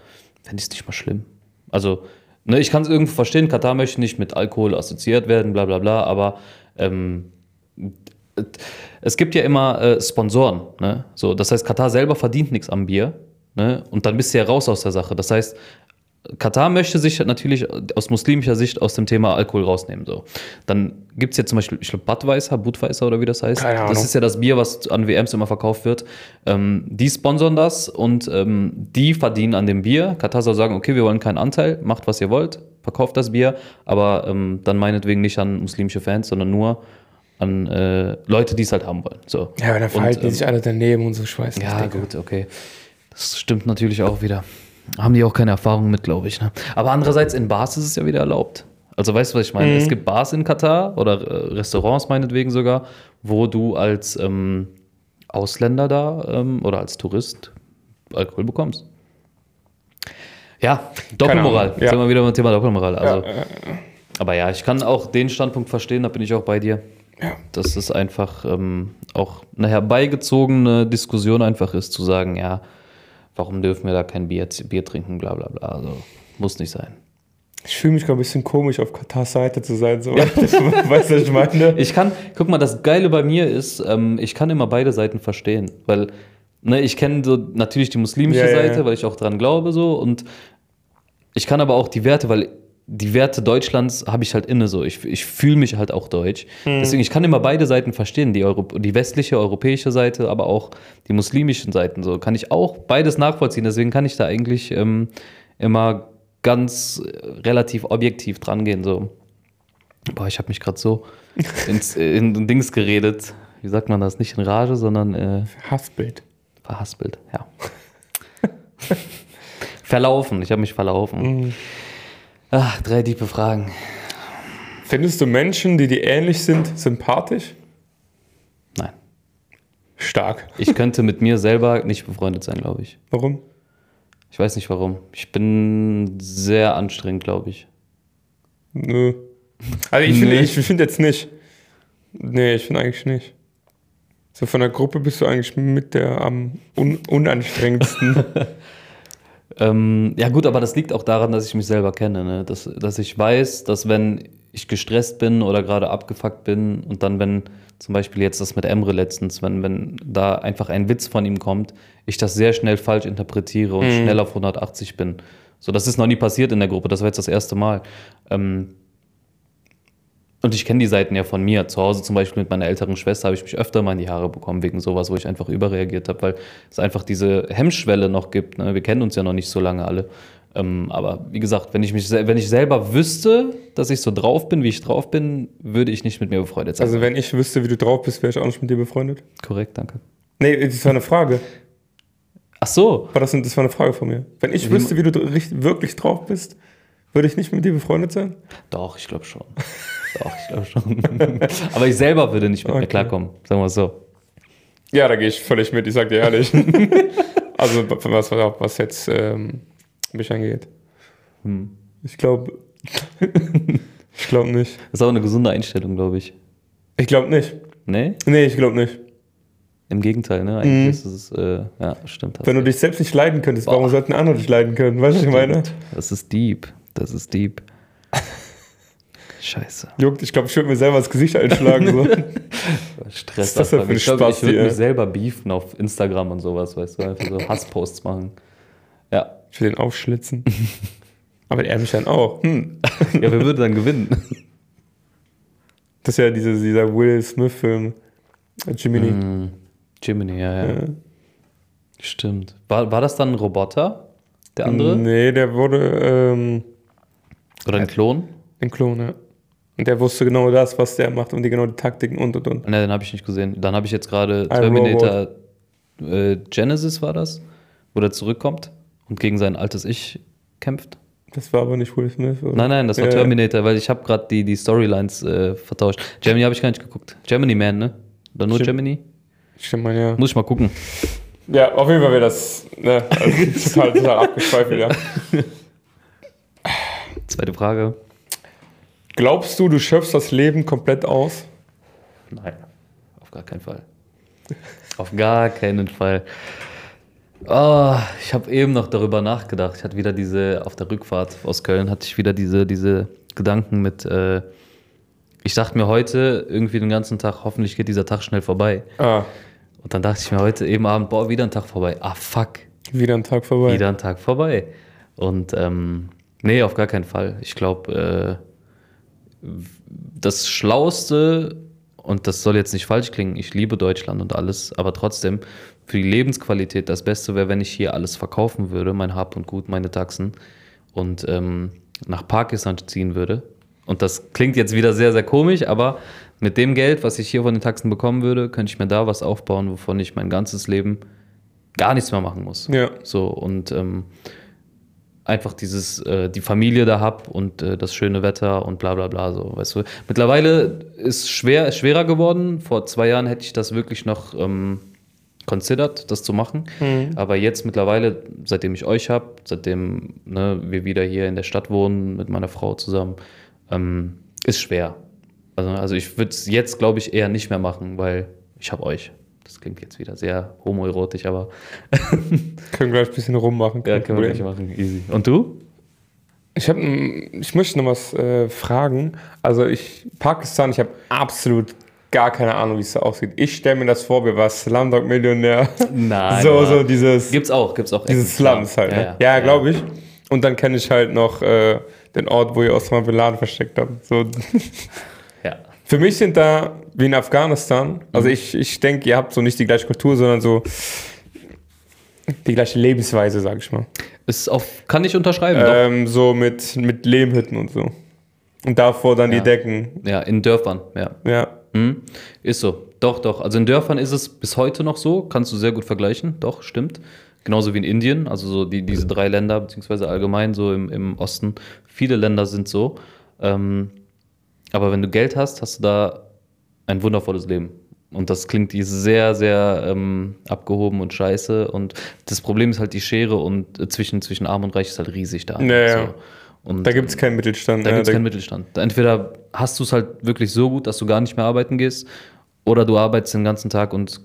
fände ich es nicht mal schlimm. Also, ne, ich kann es irgendwo verstehen, Katar möchte nicht mit Alkohol assoziiert werden, bla bla bla, aber ähm, es gibt ja immer äh, Sponsoren. Ne? So, das heißt, Katar selber verdient nichts am Bier. Ne? Und dann bist du ja raus aus der Sache. Das heißt, Katar möchte sich natürlich aus muslimischer Sicht aus dem Thema Alkohol rausnehmen. So. Dann gibt es jetzt zum Beispiel, ich glaube, Budweiser, Budweiser oder wie das heißt. Keine Ahnung. Das ist ja das Bier, was an WMs immer verkauft wird. Ähm, die sponsern das und ähm, die verdienen an dem Bier. Katar soll sagen, okay, wir wollen keinen Anteil, macht was ihr wollt, verkauft das Bier, aber ähm, dann meinetwegen nicht an muslimische Fans, sondern nur an äh, Leute, die es halt haben wollen. So. Ja, aber dann Und, verhalten die ähm, sich alle daneben und so schweißen. ja, gut, okay. Das stimmt natürlich auch wieder. Haben die auch keine Erfahrung mit, glaube ich. Ne? Aber andererseits, in Bars ist es ja wieder erlaubt. Also weißt du, was ich meine? Es gibt Bars in Katar oder äh, Restaurants meinetwegen sogar, wo du als ähm, Ausländer da ähm, oder als Tourist Alkohol bekommst. Ja, Doppelmoral. Ja. Sind wir wieder beim Thema Doppelmoral. Also, ja, aber ja, ich kann auch den Standpunkt verstehen, da bin ich auch bei dir. Ja. Dass es einfach ähm, auch eine herbeigezogene Diskussion einfach ist, zu sagen, ja, warum dürfen wir da kein Bier, Bier trinken, bla bla bla. Also muss nicht sein. Ich fühle mich gerade ein bisschen komisch, auf Katars Seite zu sein. So. weißt du, was ich meine? Ich kann, guck mal, das Geile bei mir ist, ähm, ich kann immer beide Seiten verstehen, weil ne, ich kenne so natürlich die muslimische Ja, ja, Seite, ja. weil ich auch dran glaube so und ich kann aber auch die Werte, weil die Werte Deutschlands habe ich halt inne so. Ich, ich fühle mich halt auch deutsch. Hm. Deswegen, ich kann immer beide Seiten verstehen. Die, Euro die westliche, europäische Seite, aber auch die muslimischen Seiten. So kann ich auch beides nachvollziehen. Deswegen kann ich da eigentlich ähm, immer ganz äh, relativ objektiv dran gehen. So. Boah, ich habe mich gerade so ins in Dings geredet. Wie sagt man das? Nicht in Rage, sondern äh, Hassbild. verhaspelt. Ja. verlaufen. Ich habe mich verlaufen. Ach, drei tiefe Fragen. Findest du Menschen, die dir ähnlich sind, sympathisch? Nein. Stark. Ich könnte mit mir selber nicht befreundet sein, glaube ich. Warum? Ich weiß nicht warum. Ich bin sehr anstrengend, glaube ich. Nö. Also ich finde ich finde jetzt nicht. Nee, ich finde eigentlich nicht. So von der Gruppe bist du eigentlich mit der am un unanstrengendsten. Ähm, ja gut, aber das liegt auch daran, dass ich mich selber kenne. Ne? Dass, dass ich weiß, dass wenn ich gestresst bin oder gerade abgefuckt bin und dann, wenn zum Beispiel jetzt das mit Emre letztens, wenn, wenn da einfach ein Witz von ihm kommt, ich das sehr schnell falsch interpretiere und schnell auf 180 bin. So, das ist noch nie passiert in der Gruppe, das war jetzt das erste Mal. Ähm, und ich kenne die Seiten ja von mir. Zu Hause zum Beispiel mit meiner älteren Schwester habe ich mich öfter mal in die Haare bekommen wegen sowas, wo ich einfach überreagiert habe, weil es einfach diese Hemmschwelle noch gibt. Ne? Wir kennen uns ja noch nicht so lange alle. Ähm, aber wie gesagt, wenn ich mich, wenn ich selber wüsste, dass ich so drauf bin, wie ich drauf bin, würde ich nicht mit mir befreundet sein. Also wenn ich wüsste, wie du drauf bist, wäre ich auch nicht mit dir befreundet. Korrekt, danke. Nee, das war eine Frage. Ach so. War das, das war eine Frage von mir. Wenn ich wüsste, wie du wirklich drauf bist, würde ich nicht mit dir befreundet sein? Doch, ich glaube schon. Doch, ich glaube schon. aber ich selber würde nicht mit mir Okay. klarkommen, sagen wir es so. Ja, da gehe ich völlig mit, ich sag dir ehrlich. also was, was, jetzt ähm, mich angeht. Hm. Ich glaube. ich glaube nicht. Das ist auch eine gesunde Einstellung, glaube ich. Ich glaube nicht. Nee? Nee, ich glaube nicht. Im Gegenteil, ne? Eigentlich ist es, äh, ja, stimmt. Wenn du dich selbst nicht leiden könntest, warum Boah. sollten andere dich leiden können? Weißt du, was ich meine? Das ist deep. Das ist deep. Scheiße. Juckt, ich glaube, ich würde mir selber das Gesicht einschlagen. So. Stress. Was ist das denn für ein ich glaub, Spaß ich würde mich selber beefen auf Instagram und sowas, weißt du, einfach so Hassposts machen. Ja. Ich will den aufschlitzen. Aber er mich dann auch. Hm. Ja, wer würde dann gewinnen? Das ist ja diese, dieser Will Smith-Film. Jiminy. Hm, Jiminy, ja, ja. Ja. Stimmt. War, war das dann ein Roboter? Der andere? Nee, der wurde ähm, Oder ein Klon? ein Klon, ja. Und der wusste genau das, was der macht und die genau die Taktiken und und und. Ne, den habe ich nicht gesehen. Dann habe ich jetzt gerade Terminator äh, Genesis war das, wo der zurückkommt und gegen sein altes Ich kämpft. Das war aber nicht Will Smith, oder? Nein, nein, das war Ja, Terminator, weil ich habe gerade die, die Storylines äh, vertauscht. Gemini habe ich gar nicht geguckt. Gemini Man, ne? Oder nur Stimmt. Gemini? Stimmt, man, ja. Muss ich mal gucken. Ja, auf jeden Fall wäre das ne, also, total, total abgeschweift wieder. Zweite Frage. Glaubst du, du schöpfst das Leben komplett aus? Nein, auf gar keinen Fall. Auf gar keinen Fall. Oh, ich habe eben noch darüber nachgedacht. Ich hatte wieder diese, auf der Rückfahrt aus Köln hatte ich wieder diese, diese Gedanken mit, äh, ich dachte mir heute irgendwie den ganzen Tag, hoffentlich geht dieser Tag schnell vorbei. Ah, Und dann dachte ich mir heute eben Abend, boah, wieder ein Tag vorbei. Ah, fuck, wieder ein Tag vorbei. wieder ein Tag vorbei. Und ähm, nee, auf gar keinen Fall. Ich glaube, äh, das Schlauste, und das soll jetzt nicht falsch klingen, ich liebe Deutschland und alles, aber trotzdem, für die Lebensqualität das Beste wäre, wenn ich hier alles verkaufen würde, mein Hab und Gut, meine Taxen, und ähm, nach Pakistan ziehen würde. Und das klingt jetzt wieder sehr, sehr komisch, aber mit dem Geld, was ich hier von den Taxen bekommen würde, könnte ich mir da was aufbauen, wovon ich mein ganzes Leben gar nichts mehr machen muss. Ja. So und ähm, einfach dieses, äh, die Familie da hab und äh, das schöne Wetter und bla bla bla, so, weißt du. Mittlerweile ist schwer, ist schwerer geworden. Vor zwei Jahren hätte ich das wirklich noch ähm, considered, das zu machen. Aber jetzt mittlerweile, seitdem ich euch habe, seitdem ne, wir wieder hier in der Stadt wohnen mit meiner Frau zusammen, ähm, ist schwer. Also, also ich würde es jetzt, glaube ich, eher nicht mehr machen, weil ich habe euch. Das klingt jetzt wieder sehr homoerotisch, aber Können wir gleich ein bisschen rummachen. ja, können wir gleich machen. Easy. Und du? Ich, hab, ich möchte noch was äh, fragen. Also ich, Pakistan, ich habe absolut gar keine Ahnung, wie es da aussieht. Ich stelle mir das vor, wir waren Slumdog-Millionär. Nein. so, so dieses, Gibt's auch, gibt's auch. dieses. Slums halt. Ja, Ne? ja, Ja, glaube ich. Und dann kenne ich halt noch äh, den Ort, wo ihr Osama Bin Laden versteckt habt. So. Für mich sind da, wie in Afghanistan, also Mhm. ich, ich denke, ihr habt so nicht die gleiche Kultur, sondern so die gleiche Lebensweise, sag ich mal. Ist auf, kann ich unterschreiben, doch. Ähm, so mit, mit Lehmhütten und so. Und davor dann Ja. die Decken. Ja, in Dörfern, ja. Ja. Hm? Ist so. Doch, doch. Also in Dörfern ist es bis heute noch so. Kannst du sehr gut vergleichen. Doch, stimmt. Genauso wie in Indien. Also so die, diese drei Länder, beziehungsweise allgemein so im, im Osten. Viele Länder sind so. Ähm, aber wenn du Geld hast, hast du da ein wundervolles Leben. Und das klingt sehr, sehr ähm, abgehoben und scheiße. Und das Problem ist halt die Schere und äh, zwischen, zwischen Arm und Reich ist halt riesig da. Ja, ja. So. Und, Da gibt es keinen Mittelstand. da ne? gibt es keinen Mittelstand. Entweder hast du es halt wirklich so gut, dass du gar nicht mehr arbeiten gehst, Oder du arbeitest den ganzen Tag und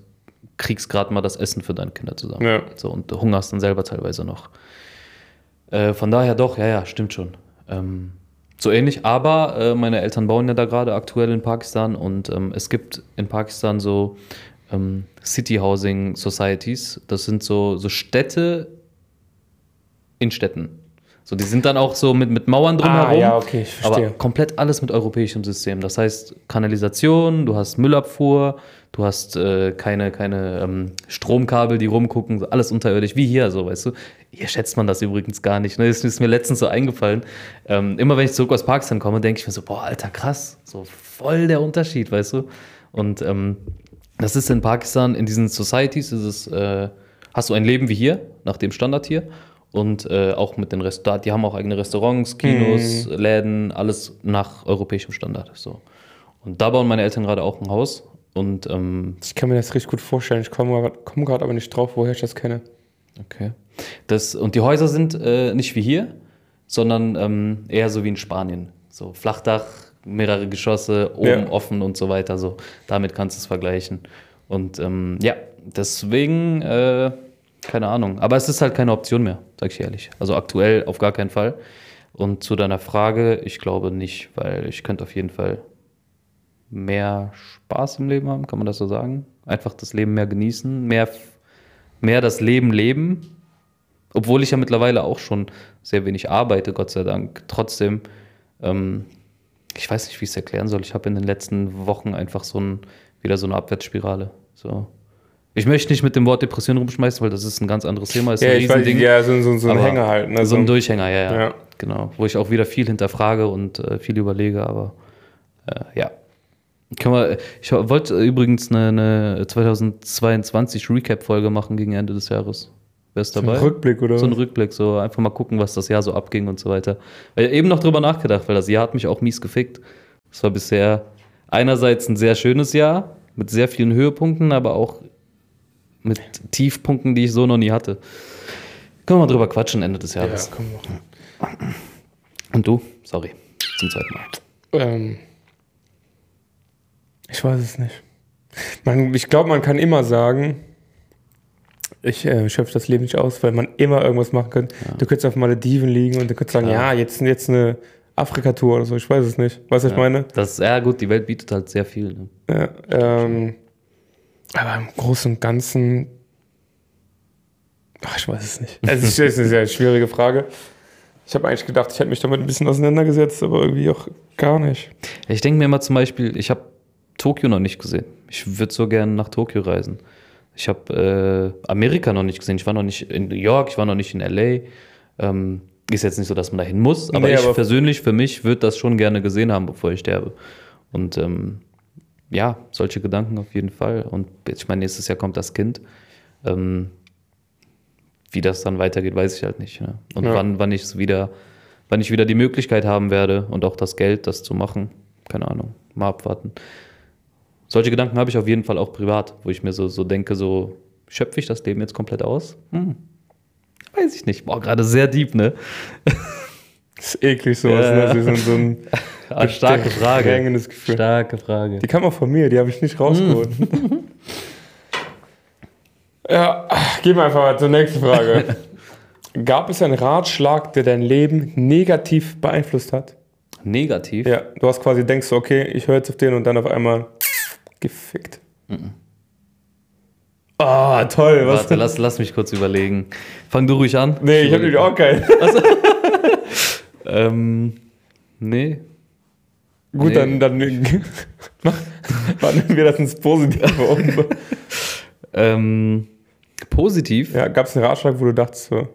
kriegst gerade mal das Essen für deine Kinder zusammen. Ja. So, und du hungerst dann selber teilweise noch. Äh, von daher doch, ja, ja, stimmt schon. Ähm, so ähnlich, aber äh, meine Eltern bauen ja da gerade aktuell in Pakistan und ähm, es gibt in Pakistan so ähm, City Housing Societies. Das sind so, so Städte in Städten. So, die sind dann auch so mit, mit Mauern drumherum. Ah, ja, okay, ich verstehe. Aber komplett alles mit europäischem System. Das heißt Kanalisation, du hast Müllabfuhr, du hast äh, keine, keine ähm, Stromkabel, die rumgucken, alles unterirdisch, wie hier, so weißt du. Hier schätzt man das übrigens gar nicht. Ne? Das ist mir letztens so eingefallen. Ähm, immer wenn ich zurück aus Pakistan komme, denke ich mir so, boah, Alter, krass, so voll der Unterschied, weißt du. Und ähm, das ist in Pakistan, in diesen Societies, ist es, äh, hast du ein Leben wie hier, nach dem Standard hier. Und äh, auch mit den Restaurants, die haben auch eigene Restaurants, Kinos, Läden, alles nach europäischem Standard. So. Und da bauen meine Eltern gerade auch ein Haus. Und ähm, Ich kann mir das richtig gut vorstellen. Ich komme komm gerade aber nicht drauf, woher ich das kenne. okay. Das, und die Häuser sind äh, nicht wie hier, sondern ähm, eher so wie in Spanien. So Flachdach, mehrere Geschosse, oben Ja. offen und so weiter. So, damit kannst du es vergleichen. Und ähm, ja, deswegen, äh, keine Ahnung. Aber es ist halt keine Option mehr, sag ich ehrlich. Also aktuell auf gar keinen Fall. Und zu deiner Frage, ich glaube nicht, weil ich könnte auf jeden Fall mehr Spaß im Leben haben, kann man das so sagen? Einfach das Leben mehr genießen, mehr, mehr das Leben leben. Obwohl ich ja mittlerweile auch schon sehr wenig arbeite, Gott sei Dank. Trotzdem, ähm, ich weiß nicht, wie ich es erklären soll. Ich habe in den letzten Wochen einfach so ein, wieder so eine Abwärtsspirale. So. Ich möchte nicht mit dem Wort Depression rumschmeißen, weil das ist ein ganz anderes Thema. Ist Ja, ein ich weiß, ja, so, so, so ein Hänger halt. Ne? so ein Durchhänger, ja, ja, Ja. Genau. Wo ich auch wieder viel hinterfrage und äh, viel überlege, aber äh, ja. Können wir, ich wollte übrigens eine, eine 2022 Recap-Folge machen gegen Ende des Jahres. Wer ist so ein dabei? Rückblick, oder? So ein Rückblick, so einfach mal gucken, was das Jahr so abging und so weiter. Weil ich eben noch drüber nachgedacht, weil das Jahr hat mich auch mies gefickt. Es war bisher einerseits ein sehr schönes Jahr mit sehr vielen Höhepunkten, aber auch mit Tiefpunkten, die ich so noch nie hatte. Können wir mal drüber quatschen Ende des ja, Jahres. komm noch. Und du? Sorry, zum zweiten Mal. Ähm, ich weiß es nicht. Man, ich glaube, man kann immer sagen, ich äh, schöpfe das Leben nicht aus, weil man immer irgendwas machen kann. Du könntest auf Malediven liegen und du könntest sagen, Klar. ja, jetzt, jetzt eine Afrika-Tour oder so. Ich weiß es nicht. Weißt du, was ich meine? Das, ja, gut, die Welt bietet halt sehr viel. Ne? Ja, ähm, aber im Großen und Ganzen, ach, ich weiß es nicht. Es ist, eine sehr schwierige Frage. Ich habe eigentlich gedacht, ich hätte mich damit ein bisschen auseinandergesetzt, aber irgendwie auch gar nicht. Ich denke mir immer zum Beispiel, ich habe Tokio noch nicht gesehen. Ich würde so gerne nach Tokio reisen. Ich habe äh, Amerika noch nicht gesehen. Ich war noch nicht in New York, ich war noch nicht in LA. Ähm, ist jetzt nicht so, dass man dahin muss, aber Nee, ich aber- persönlich, für mich, würde das schon gerne gesehen haben, bevor ich sterbe. Und ähm, ja, solche Gedanken auf jeden Fall. Und ich meine, nächstes Jahr kommt das Kind. Ähm, wie das dann weitergeht, weiß ich halt nicht. Ne? Und Ja. wann, wann ich es wieder, wann ich wieder die Möglichkeit haben werde und auch das Geld, das zu machen, keine Ahnung, mal abwarten. Solche Gedanken habe ich auf jeden Fall auch privat, wo ich mir so, so denke, so schöpfe ich das Leben jetzt komplett aus? Hm. Weiß ich nicht. Boah, gerade sehr deep, ne? Das ist eklig sowas. Ja. Ne? Ist so, so ein Ah, starke Frage. bedrängendes Gefühl. Starke Frage. Die kam auch von mir, die habe ich nicht rausgeholt. ja, gehen wir einfach mal zur nächsten Frage. Gab es einen Ratschlag, der dein Leben negativ beeinflusst hat? Negativ? Ja, du hast quasi denkst, okay, ich höre jetzt auf den und dann auf einmal gefickt. Ah, toll. Was? Warte, lass, lass mich kurz überlegen. Fang du ruhig an. nee, ich habe nämlich auch keinen. Ähm, nee. Gut, Nee. dann, dann wandeln wir das ins Positive um. Ähm, positiv? Ja, gab es einen Ratschlag, wo du dachtest, so,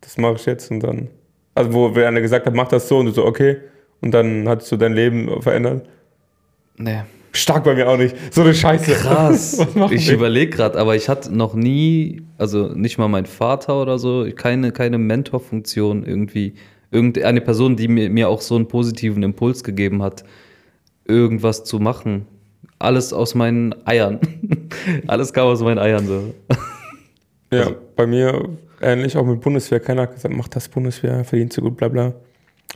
das mache ich jetzt und dann. Also, wo wer einer gesagt hat, mach das so und du so, okay. Und dann hattest du dein Leben verändert. Nee. Stark bei mir auch nicht. So eine Scheiße. Krass. Ich überlege gerade, aber ich hatte noch nie, also nicht mal mein Vater oder so, keine, keine Mentorfunktion irgendwie. Irgendeine Person, die mir, mir auch so einen positiven Impuls gegeben hat, irgendwas zu machen. Alles aus meinen Eiern. Alles kam aus meinen Eiern so. Ja, Also- bei mir ähnlich, auch mit Bundeswehr. Keiner hat gesagt, mach das Bundeswehr, verdienst du gut, bla bla.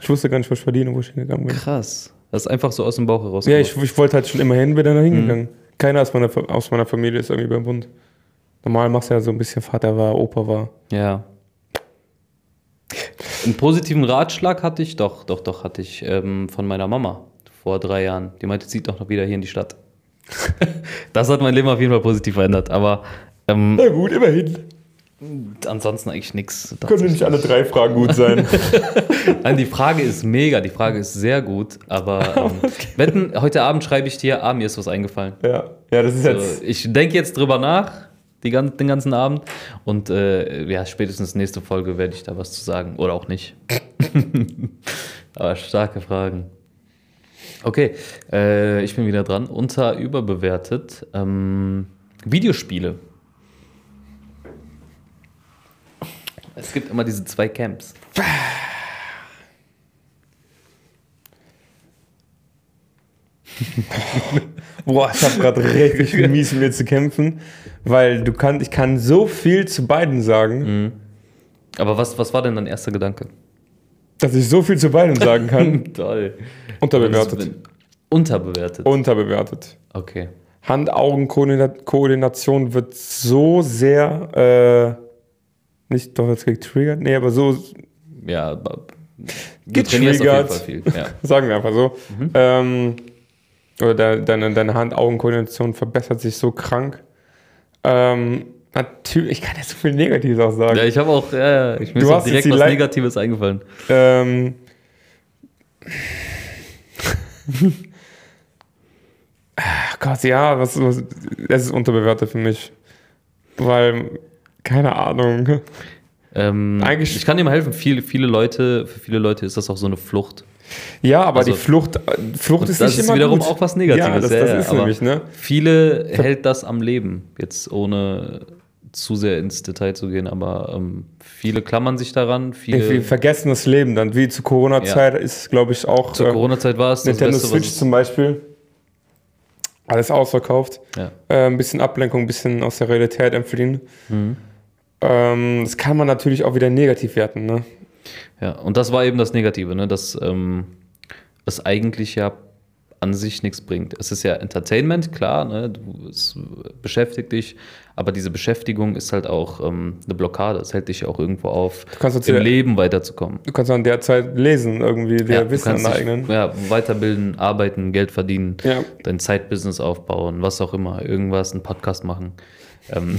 Ich wusste gar nicht, was ich verdiene, wo ich hingegangen bin. Krass. Das ist einfach so aus dem Bauch heraus. Ja, ich, ich wollte halt schon immer hin, bin dann da hingegangen. Keiner aus meiner, aus meiner Familie ist irgendwie beim Bund. Normal machst du ja so ein bisschen Vater war, Opa war. Ja. Einen positiven Ratschlag hatte ich, doch, doch, doch, hatte ich ähm, von meiner Mama vor drei Jahren. Die meinte, zieht doch noch wieder hier in die Stadt. das hat mein Leben auf jeden Fall positiv verändert, aber ähm, Na gut, immerhin. ansonsten eigentlich nichts. Können nicht alle drei Fragen gut sein. Nein, die Frage ist mega, die Frage ist sehr gut, aber ähm, wetten, heute Abend schreibe ich dir, ah, mir ist was eingefallen. ja. ja, das ist jetzt. Also, ich denke jetzt drüber nach, die, gan- den ganzen Abend. Und äh, ja, spätestens nächste Folge werde ich da was zu sagen. Oder auch nicht. Aber starke Fragen. Okay, äh, ich bin wieder dran. Unter überbewertet. Ähm, Videospiele. Es gibt immer diese zwei Camps. Boah, ich habe gerade richtig mies mit mir zu kämpfen, weil du kannst, ich kann so viel zu beiden sagen, Aber was, was war denn dein erster Gedanke? dass ich so viel zu beiden sagen kann. Toll. Unterbewertet. Unterbewertet. Unterbewertet. Okay. Hand-Augen-Koordination wird so sehr, äh, nicht doch jetzt getriggert, nee, aber so, Ja, trainierst auf jeden Getriggert. Fall viel. Ja. sagen wir einfach so. Mhm. Ähm, oder de, deine, deine Hand-Augen-Koordination verbessert sich so krank. Ähm, natürlich, ich kann jetzt so viel Negatives auch sagen. ja, ich habe auch, ja, ja, ich mir Du ist auch direkt was Lei- Negatives eingefallen. Ähm. Ach Gott, ja, was, was, es ist unterbewertet für mich. Weil, keine Ahnung. Ähm, Eigentlich- ich kann dir mal helfen, viele, viele Leute, für viele Leute ist das auch so eine Flucht. Ja, aber Also- die Flucht, äh, Flucht ist das nicht ist immer wiederum gut. auch was Negatives. Ja, das, ja, das ja, ist nämlich, ne? Viele hält das am Leben, jetzt ohne zu sehr ins Detail zu gehen, aber ähm, viele klammern sich daran, viele. Wir vergessen das Leben dann. Wie zu Corona-Zeit ist, glaube ich, auch zur äh, Corona-Zeit war es Nintendo Beste, Switch zum Beispiel. Alles ausverkauft. ja. Äh, ein bisschen Ablenkung, ein bisschen aus der Realität entfliehen. Mhm. Ähm, das kann man natürlich auch wieder negativ werten, ne? Ja, und das war eben das Negative, ne? dass ähm, es eigentlich ja an sich nichts bringt. Es ist ja Entertainment, klar, ne? du, es beschäftigt dich, aber diese Beschäftigung ist halt auch ähm, eine Blockade. Es hält dich ja auch irgendwo auf, im ja- Leben weiterzukommen. Du kannst an der Zeit lesen, irgendwie dir du Wissen dich, aneignen. ja, weiterbilden, arbeiten, Geld verdienen, Ja. dein Zeitbusiness aufbauen, was auch immer, irgendwas, einen Podcast machen. Ähm,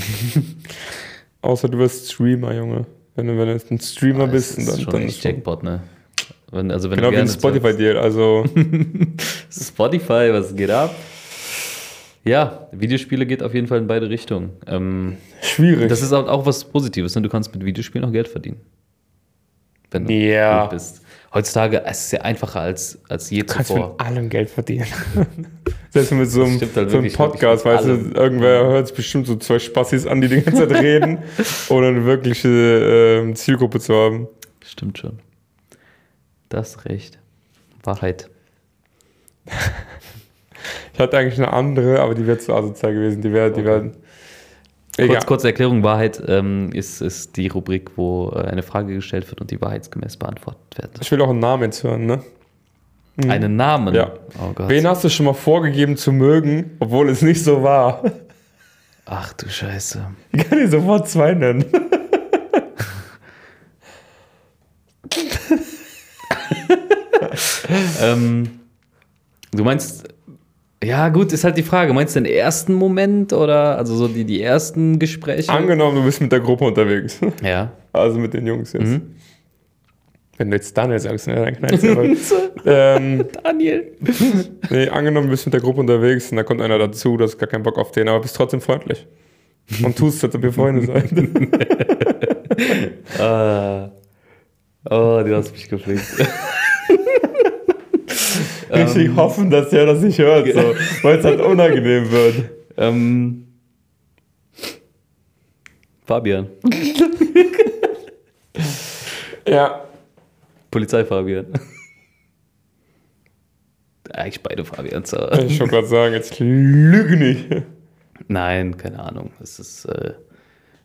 Außer du wirst Streamer, Junge. Wenn du, wenn du jetzt ein Streamer das bist, ist dann, schon dann ist schon, Jackpot, ne? Wenn, also wenn Genau wie ein Spotify-Deal. Also, Spotify, was geht ab? Ja, Videospiele geht auf jeden Fall in beide Richtungen. Ähm, schwierig. das ist auch, auch was Positives, ne? du kannst mit Videospielen auch Geld verdienen. Wenn du Ja. gut bist. Heutzutage ist es ja einfacher als, als je du kannst zuvor. mit allem Geld verdienen. Selbst mit so einem, halt so einem Podcast, weißt du, irgendwer hört es bestimmt so zwei Spassis an, die die ganze Zeit reden, ohne eine wirkliche ähm, Zielgruppe zu haben. Stimmt schon. Das recht. Wahrheit. Ich hatte eigentlich eine andere, aber die wäre zu asozial gewesen. Die wäre, die wäre. Kurz, kurze Erklärung: Wahrheit ähm, ist, ist die Rubrik, wo äh, eine Frage gestellt wird und die wahrheitsgemäß beantwortet wird. Ich will auch einen Namen jetzt hören, ne? Einen Namen? Ja. Oh Gott. Wen hast du schon mal vorgegeben zu mögen, obwohl es nicht so war? Ach du Scheiße. Ich kann dir sofort zwei nennen. Ähm, du meinst, ja gut, ist halt die Frage, meinst du den ersten Moment oder also so die, die ersten Gespräche? Angenommen, du bist mit der Gruppe unterwegs. ja. Also mit den Jungs jetzt. Mhm. Wenn du jetzt Daniel sagst, ne, dann knallst du aber. ähm, Daniel. nee, angenommen, du bist mit der Gruppe unterwegs und da kommt einer dazu, du hast gar keinen Bock auf den, aber bist trotzdem freundlich. Und tust, als ob ihr Freunde seid. Ah. Oh, du hast mich gefickt. Richtig hoffen, dass der das nicht hört, so, weil es halt unangenehm wird. ähm, Fabian. Ja. Polizei Fabian. Eigentlich beide Fabians. Ich schon gerade sagen, jetzt lüge nicht. Nein, keine Ahnung. Es ist, äh,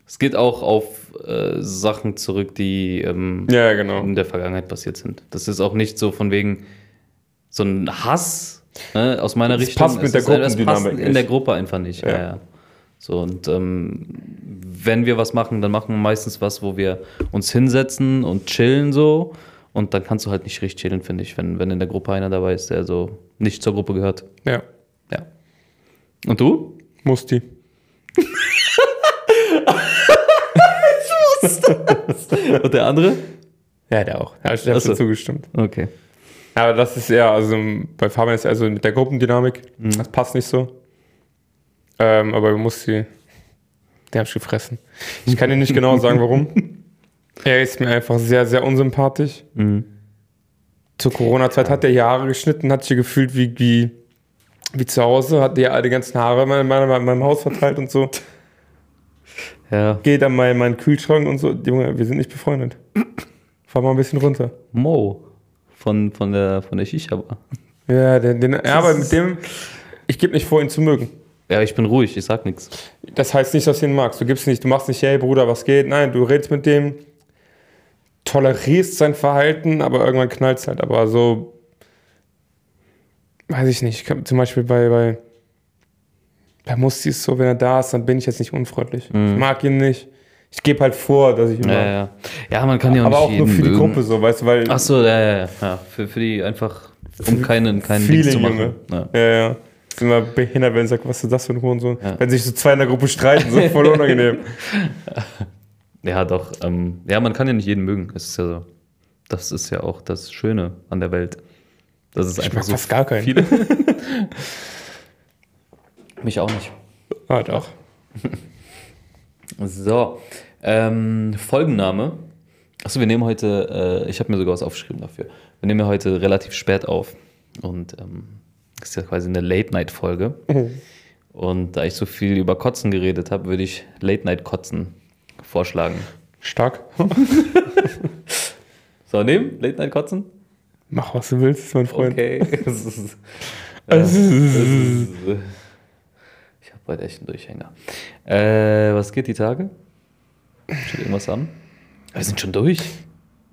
es geht auch auf äh, Sachen zurück, die ähm, Ja, genau. in der Vergangenheit passiert sind. Das ist auch nicht so von wegen so ein Hass, Ne? Aus meiner Es Richtung. passt mit der ist- passt Gruppendynamik in der. Gruppe einfach nicht. Ja. Ja. So, und ähm, wenn wir was machen, dann machen wir meistens was, wo wir uns hinsetzen und chillen so. Und dann kannst du halt nicht richtig chillen, finde ich, wenn, wenn in der Gruppe einer dabei ist, der so nicht zur Gruppe gehört. Ja, Ja. Und du? Musti. Und der andere? Ja, der auch. Ich Ach so. schon zugestimmt. Okay. Aber das ist eher, also bei Fabian ist also mit der Gruppendynamik, Mhm. das passt nicht so. Ähm, aber wir mussten, den hab ich gefressen. Ich kann dir nicht genau sagen, warum. Er ist mir einfach sehr, sehr unsympathisch. Mhm. Zur Corona-Zeit hat er die Haare geschnitten, hat sich gefühlt wie, wie, wie zu Hause, hat ja die ganzen Haare in meinem, meinem, meinem Haus verteilt und so. Ja. Geht an meinen, meinen Kühlschrank und so. Junge, wir sind nicht befreundet. Fahr mal ein bisschen runter. Mo von, von der, von der Shisha-Bar. Ja, den, den, ja aber mit dem, ich gebe nicht vor, ihn zu mögen. Ja, ich bin ruhig, ich sag nichts. Das heißt nicht, dass du ihn magst. Du gibst nicht, du machst nicht, hey Bruder, was geht? Nein, du redest mit dem, tolerierst sein Verhalten, aber irgendwann knallt es halt. Aber so, weiß ich nicht. Ich kann, zum Beispiel bei, bei, bei Musti ist so, wenn er da ist, dann bin ich jetzt nicht unfreundlich. Ich mag ihn nicht. Ich gebe halt vor, dass ich ihn Ja, ja. ja, man kann ja auch aber auch nur für die. Gruppe so, weißt du, weil Ach so, ja, ja, ja. Für, für die einfach, um keinen, keinen Feeling, Dings zu machen. Junge. Ja. Ja, ja. Ist immer behindert, wenn er sagt, was ist das für ein Hurensohn? Ja. Wenn sich so zwei in der Gruppe streiten, so voll unangenehm. ja, doch. Ähm, ja, man kann ja nicht jeden mögen. Das ist ja so. Das ist ja auch das Schöne an der Welt. Das ist Ich einfach mag so fast gar keinen. viele. Mich auch nicht. Ah, doch. So, ähm, Folgenname. Achso, wir nehmen heute, äh, ich habe mir sogar was aufgeschrieben dafür. Wir nehmen ja heute relativ spät auf. Und ähm, das ist ja quasi eine Late-Night-Folge. Und da ich so viel über Kotzen geredet habe, würde ich Late-Night-Kotzen vorschlagen. Stark. So, nehmen? Late-Night-Kotzen? Mach, was du willst, mein Freund. Okay. Das heute echt einen Durchhänger. Äh, was geht die Tage? Steht irgendwas an? Wir sind schon durch.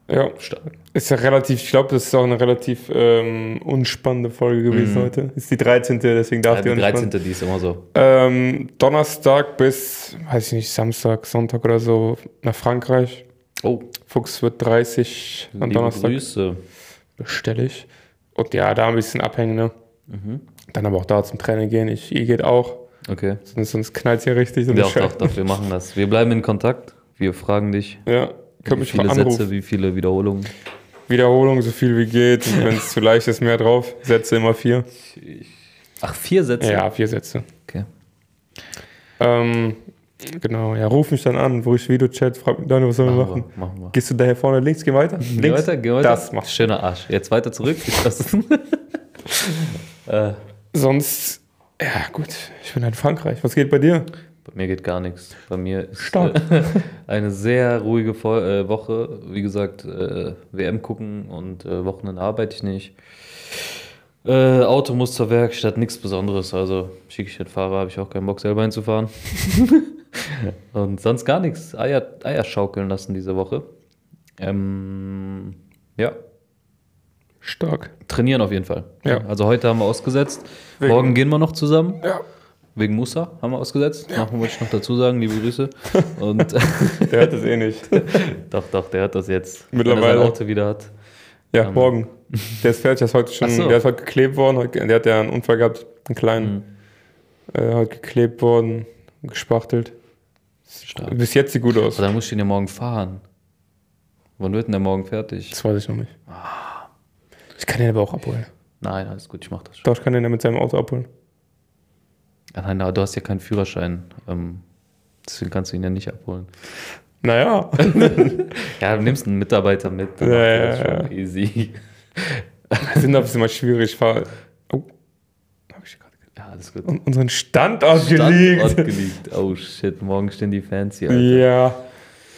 Ja, Stark. ist ja relativ, ich glaube, das ist auch eine relativ ähm, unspannende Folge gewesen heute. Ist die 13. deswegen darf Ja, die die auch nicht 13. die ist immer so. Ähm, Donnerstag bis, weiß ich nicht, Samstag, Sonntag oder so nach Frankreich. Oh, Fuchs wird 30 an liebe Donnerstag Grüße. bestelle ich. Und ja, da ein bisschen abhängen, ne? Mhm. Dann aber auch da zum Training gehen. Ich, ihr geht auch. Okay. Sonst, sonst knallt es ja richtig. Ja, doch, doch, doch, wir machen das. Wir bleiben in Kontakt. Wir fragen dich, Ja, könnt wie mich viele mal Sätze, wie viele Wiederholungen. Wiederholung, so viel wie geht. Und wenn es zu leicht ist, mehr drauf. Sätze immer vier. Ach, vier Sätze? Ja, vier Sätze. Okay. Ähm, genau, ja, ruf mich dann an, wo ich Videochat, frag mich dann, was sollen wir machen? machen wir. Gehst du daher vorne links, geh weiter? Geh links? weiter, geh weiter. Das machst Schöner Arsch. Jetzt weiter zurück. Äh, Sonst, ja gut, ich bin halt in Frankreich. Was geht bei dir? bei mir geht gar nichts. Bei mir ist Stark. äh, eine sehr ruhige äh, Woche. Wie gesagt, äh, WM gucken und Wochenende arbeite ich nicht. Auto muss zur Werkstatt, nichts Besonderes. Also schicke ich den Fahrer, habe ich auch keinen Bock selber hinzufahren. und sonst gar nichts. Eier, Eier schaukeln lassen diese Woche. Ähm, ja, Stark. trainieren auf jeden Fall. Ja. Also heute haben wir ausgesetzt. Wegen- Morgen gehen wir noch zusammen. Ja. Wegen Musa haben wir ausgesetzt. Machen wollte ich noch dazu sagen, liebe Grüße. Und Der hört das eh nicht. doch, doch, der hat das jetzt. Mittlerweile. Wenn er Auto wieder hat. Ja, morgen. Der ist fertig, der ist heute schon, so. der ist heute geklebt worden. Der hat ja einen Unfall gehabt, einen kleinen. Mhm. Äh, heute geklebt worden, gespachtelt. Stark. Bis jetzt sieht gut aus. Aber dann muss ich ihn ja morgen fahren. Wann wird denn der morgen fertig? Das weiß ich noch nicht. Ich kann den aber auch abholen. Nein, alles gut, ich mach das schon. Doch, ich kann den ja mit seinem Auto abholen. Ja, nein, aber du hast ja keinen Führerschein. Ähm, deswegen kannst du ihn ja nicht abholen. Naja. Ja, du nimmst einen Mitarbeiter mit. Dann Ja, ja, das schon easy. Sindorf ist immer schwierig. Fahr, oh. Hab ich gerade Ja, alles gut. un- unseren Standort Standort gelegt. geleakt. Oh shit, morgen stehen die Fans hier. Alter. Ja.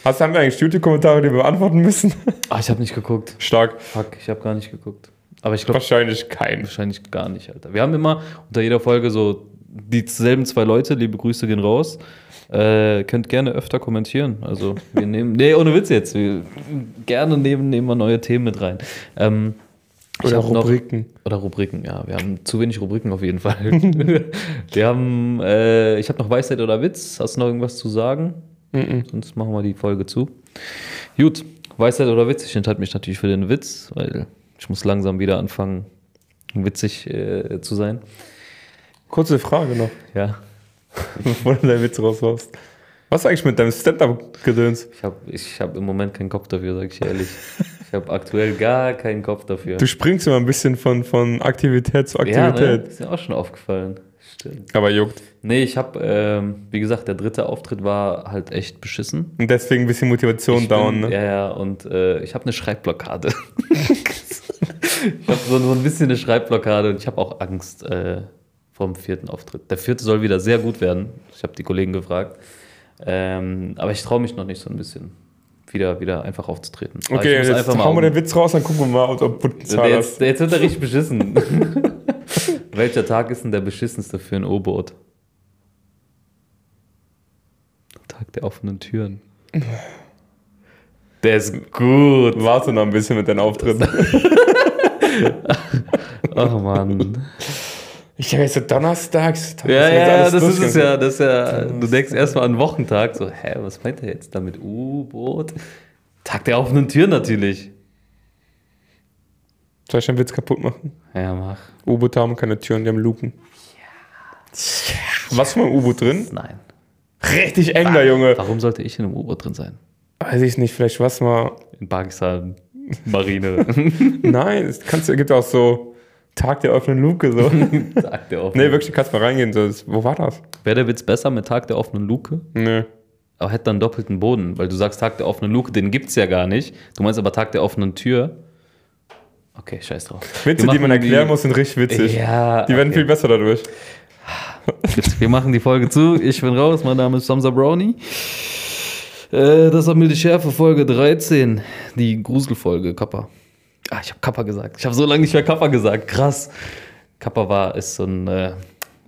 Hast, haben wir eigentlich YouTube-Kommentare, die wir beantworten müssen? Ah, ich habe nicht geguckt. Stark. Fuck, ich habe gar nicht geguckt. Aber ich glaube Wahrscheinlich kein. wahrscheinlich gar nicht, Alter. Wir haben immer unter jeder Folge so dieselben zwei Leute. Liebe Grüße gehen raus. Äh, könnt gerne öfter kommentieren. Also wir nehmen, nee, ohne Witz jetzt. Wir, gerne nehmen, nehmen wir neue Themen mit rein. Ähm, Oder hab noch- Rubriken. Oder Rubriken, ja. Wir haben zu wenig Rubriken auf jeden Fall. wir haben, äh, ich habe noch Weisheit oder Witz. Hast du noch irgendwas zu sagen? Mhm. Sonst machen wir die Folge zu. Gut, Weisheit oder Witz? Ich enthalte mich natürlich für den Witz, weil ich muss langsam wieder anfangen, witzig äh, zu sein. Kurze Frage noch, Ja, bevor du deinen Witz raushaust. Was eigentlich mit deinem Stand-Up-Gedöns? ich habe ich hab im Moment keinen Kopf dafür, sag ich ehrlich. Ich habe aktuell gar keinen Kopf dafür. Du springst immer ein bisschen von, von Aktivität zu ja, ne? Aktivität. ist mir auch schon aufgefallen. Stimmt. Aber juckt. Nee, ich habe, ähm, wie gesagt, der dritte Auftritt war halt echt beschissen. Und deswegen ein bisschen Motivation Ich down, bin, ne? Ja, ja, und äh, ich habe eine Schreibblockade. ich habe so, so ein bisschen eine Schreibblockade und ich habe auch Angst äh, vor dem vierten Auftritt. Der vierte soll wieder sehr gut werden. Ich habe die Kollegen gefragt. Ähm, aber ich traue mich noch nicht so ein bisschen, wieder, wieder einfach aufzutreten. Aber Okay, jetzt einfach hauen wir den Witz raus, dann gucken wir mal, ob du Potenzial jetzt, hast. jetzt wird er richtig beschissen. Welcher Tag ist denn der beschissenste für ein U-Boot? Tag der offenen Türen. Der ist gut. Warte noch ein bisschen mit deinen Auftritten. Ach Mann. Ich habe jetzt so donnerstags. Ja, ja, das ist es ja. Das ist ja du denkst erstmal an Wochentag. So, hä, was meint er jetzt damit? U-Boot? Tag der offenen Tür natürlich. Soll ich den Witz kaputt machen? Ja, mach. U-Boote haben keine Türen, die haben Luken. Was für ein U-Boot drin? Nein. Richtig eng Junge. Warum sollte ich in einem U-Boot drin sein? Weiß ich nicht, vielleicht was mal. In Pakistan. Marine. Nein, es kannst, gibt auch so Tag der offenen Luke. So. Tag der offenen nee, wirklich, du kannst mal reingehen. So. Wo war das? Wäre der Witz besser mit Tag der offenen Luke? Nö. Aber hätte dann doppelten Boden, weil du sagst Tag der offenen Luke, den gibt's ja gar nicht. Du meinst aber Tag der offenen Tür. Okay, scheiß drauf. Witze, die man erklären muss, sind richtig witzig. Ja, Die werden okay. viel besser dadurch. Wir machen die Folge zu. Ich bin raus. Mein Name ist Samsa Brownie. Äh, das wir die Schärfe Folge 13. Die Gruselfolge Kappa. Ah, ich habe Kappa gesagt. Ich habe so lange nicht mehr Kappa gesagt. Krass. Kappa war ist so ein äh,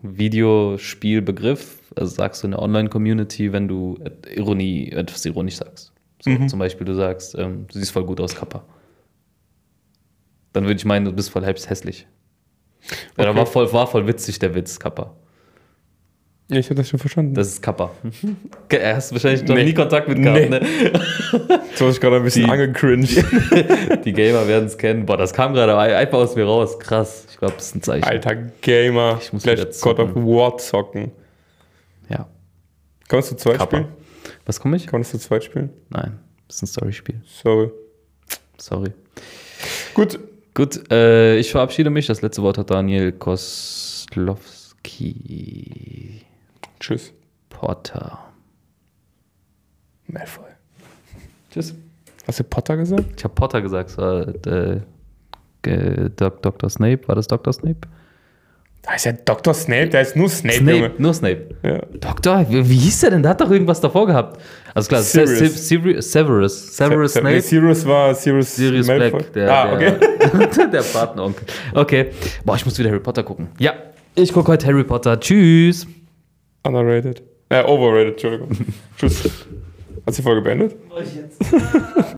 Videospielbegriff. Also sagst du in der Online-Community, wenn du Ironie, etwas ironisch sagst. So, Mhm. Zum Beispiel, du sagst, ähm, du siehst voll gut aus, Kappa. Dann würde ich meinen, du bist voll hässlich. Okay. war voll, war voll witzig, der Witz, Kappa. Ich habe das schon verstanden. Das ist Kappa. Er hast wahrscheinlich noch Nee. nie Kontakt mit gehabt, Nee. ne? so habe ich gerade ein bisschen Die- angecringed. Die Gamer werden es kennen. Boah, das kam gerade einfach aus mir raus. Krass. Ich glaube, das ist ein Zeichen. Alter Gamer. Ich muss Vielleicht God of. War zocken. Ja. Kann man das zu zweit Kappa. spielen? Was komme ich? Kann man das zu zweit spielen? Nein. Das ist ein Storyspiel. Sorry. Sorry. Gut. Gut, äh, ich verabschiede mich. Das letzte Wort hat Daniel Koslowski Tschüss. Potter. Malfoy. Tschüss. Hast du Potter gesagt? Ich habe Potter gesagt. Es war, äh, Dr. Snape. War das Dr. Snape? Da ist ja Dr. Snape, der ist nur Snape, Junge. Snape. Nur Snape. Ja. Doktor, wie, wie hieß der denn? Der hat doch irgendwas davor gehabt. Also klar, Se- Sirius. Se- Sirius. Severus. Severus Se- nee, Snape. Sirius war Sirius, Sirius Malfoy. Black, der, ah, okay. der, der Patenonkel. Okay. Boah, ich muss wieder Harry Potter gucken. Ja, ich gucke heute Harry Potter. Tschüss. Underrated. Äh, overrated, Entschuldigung. Tschüss. Hast du die Folge beendet?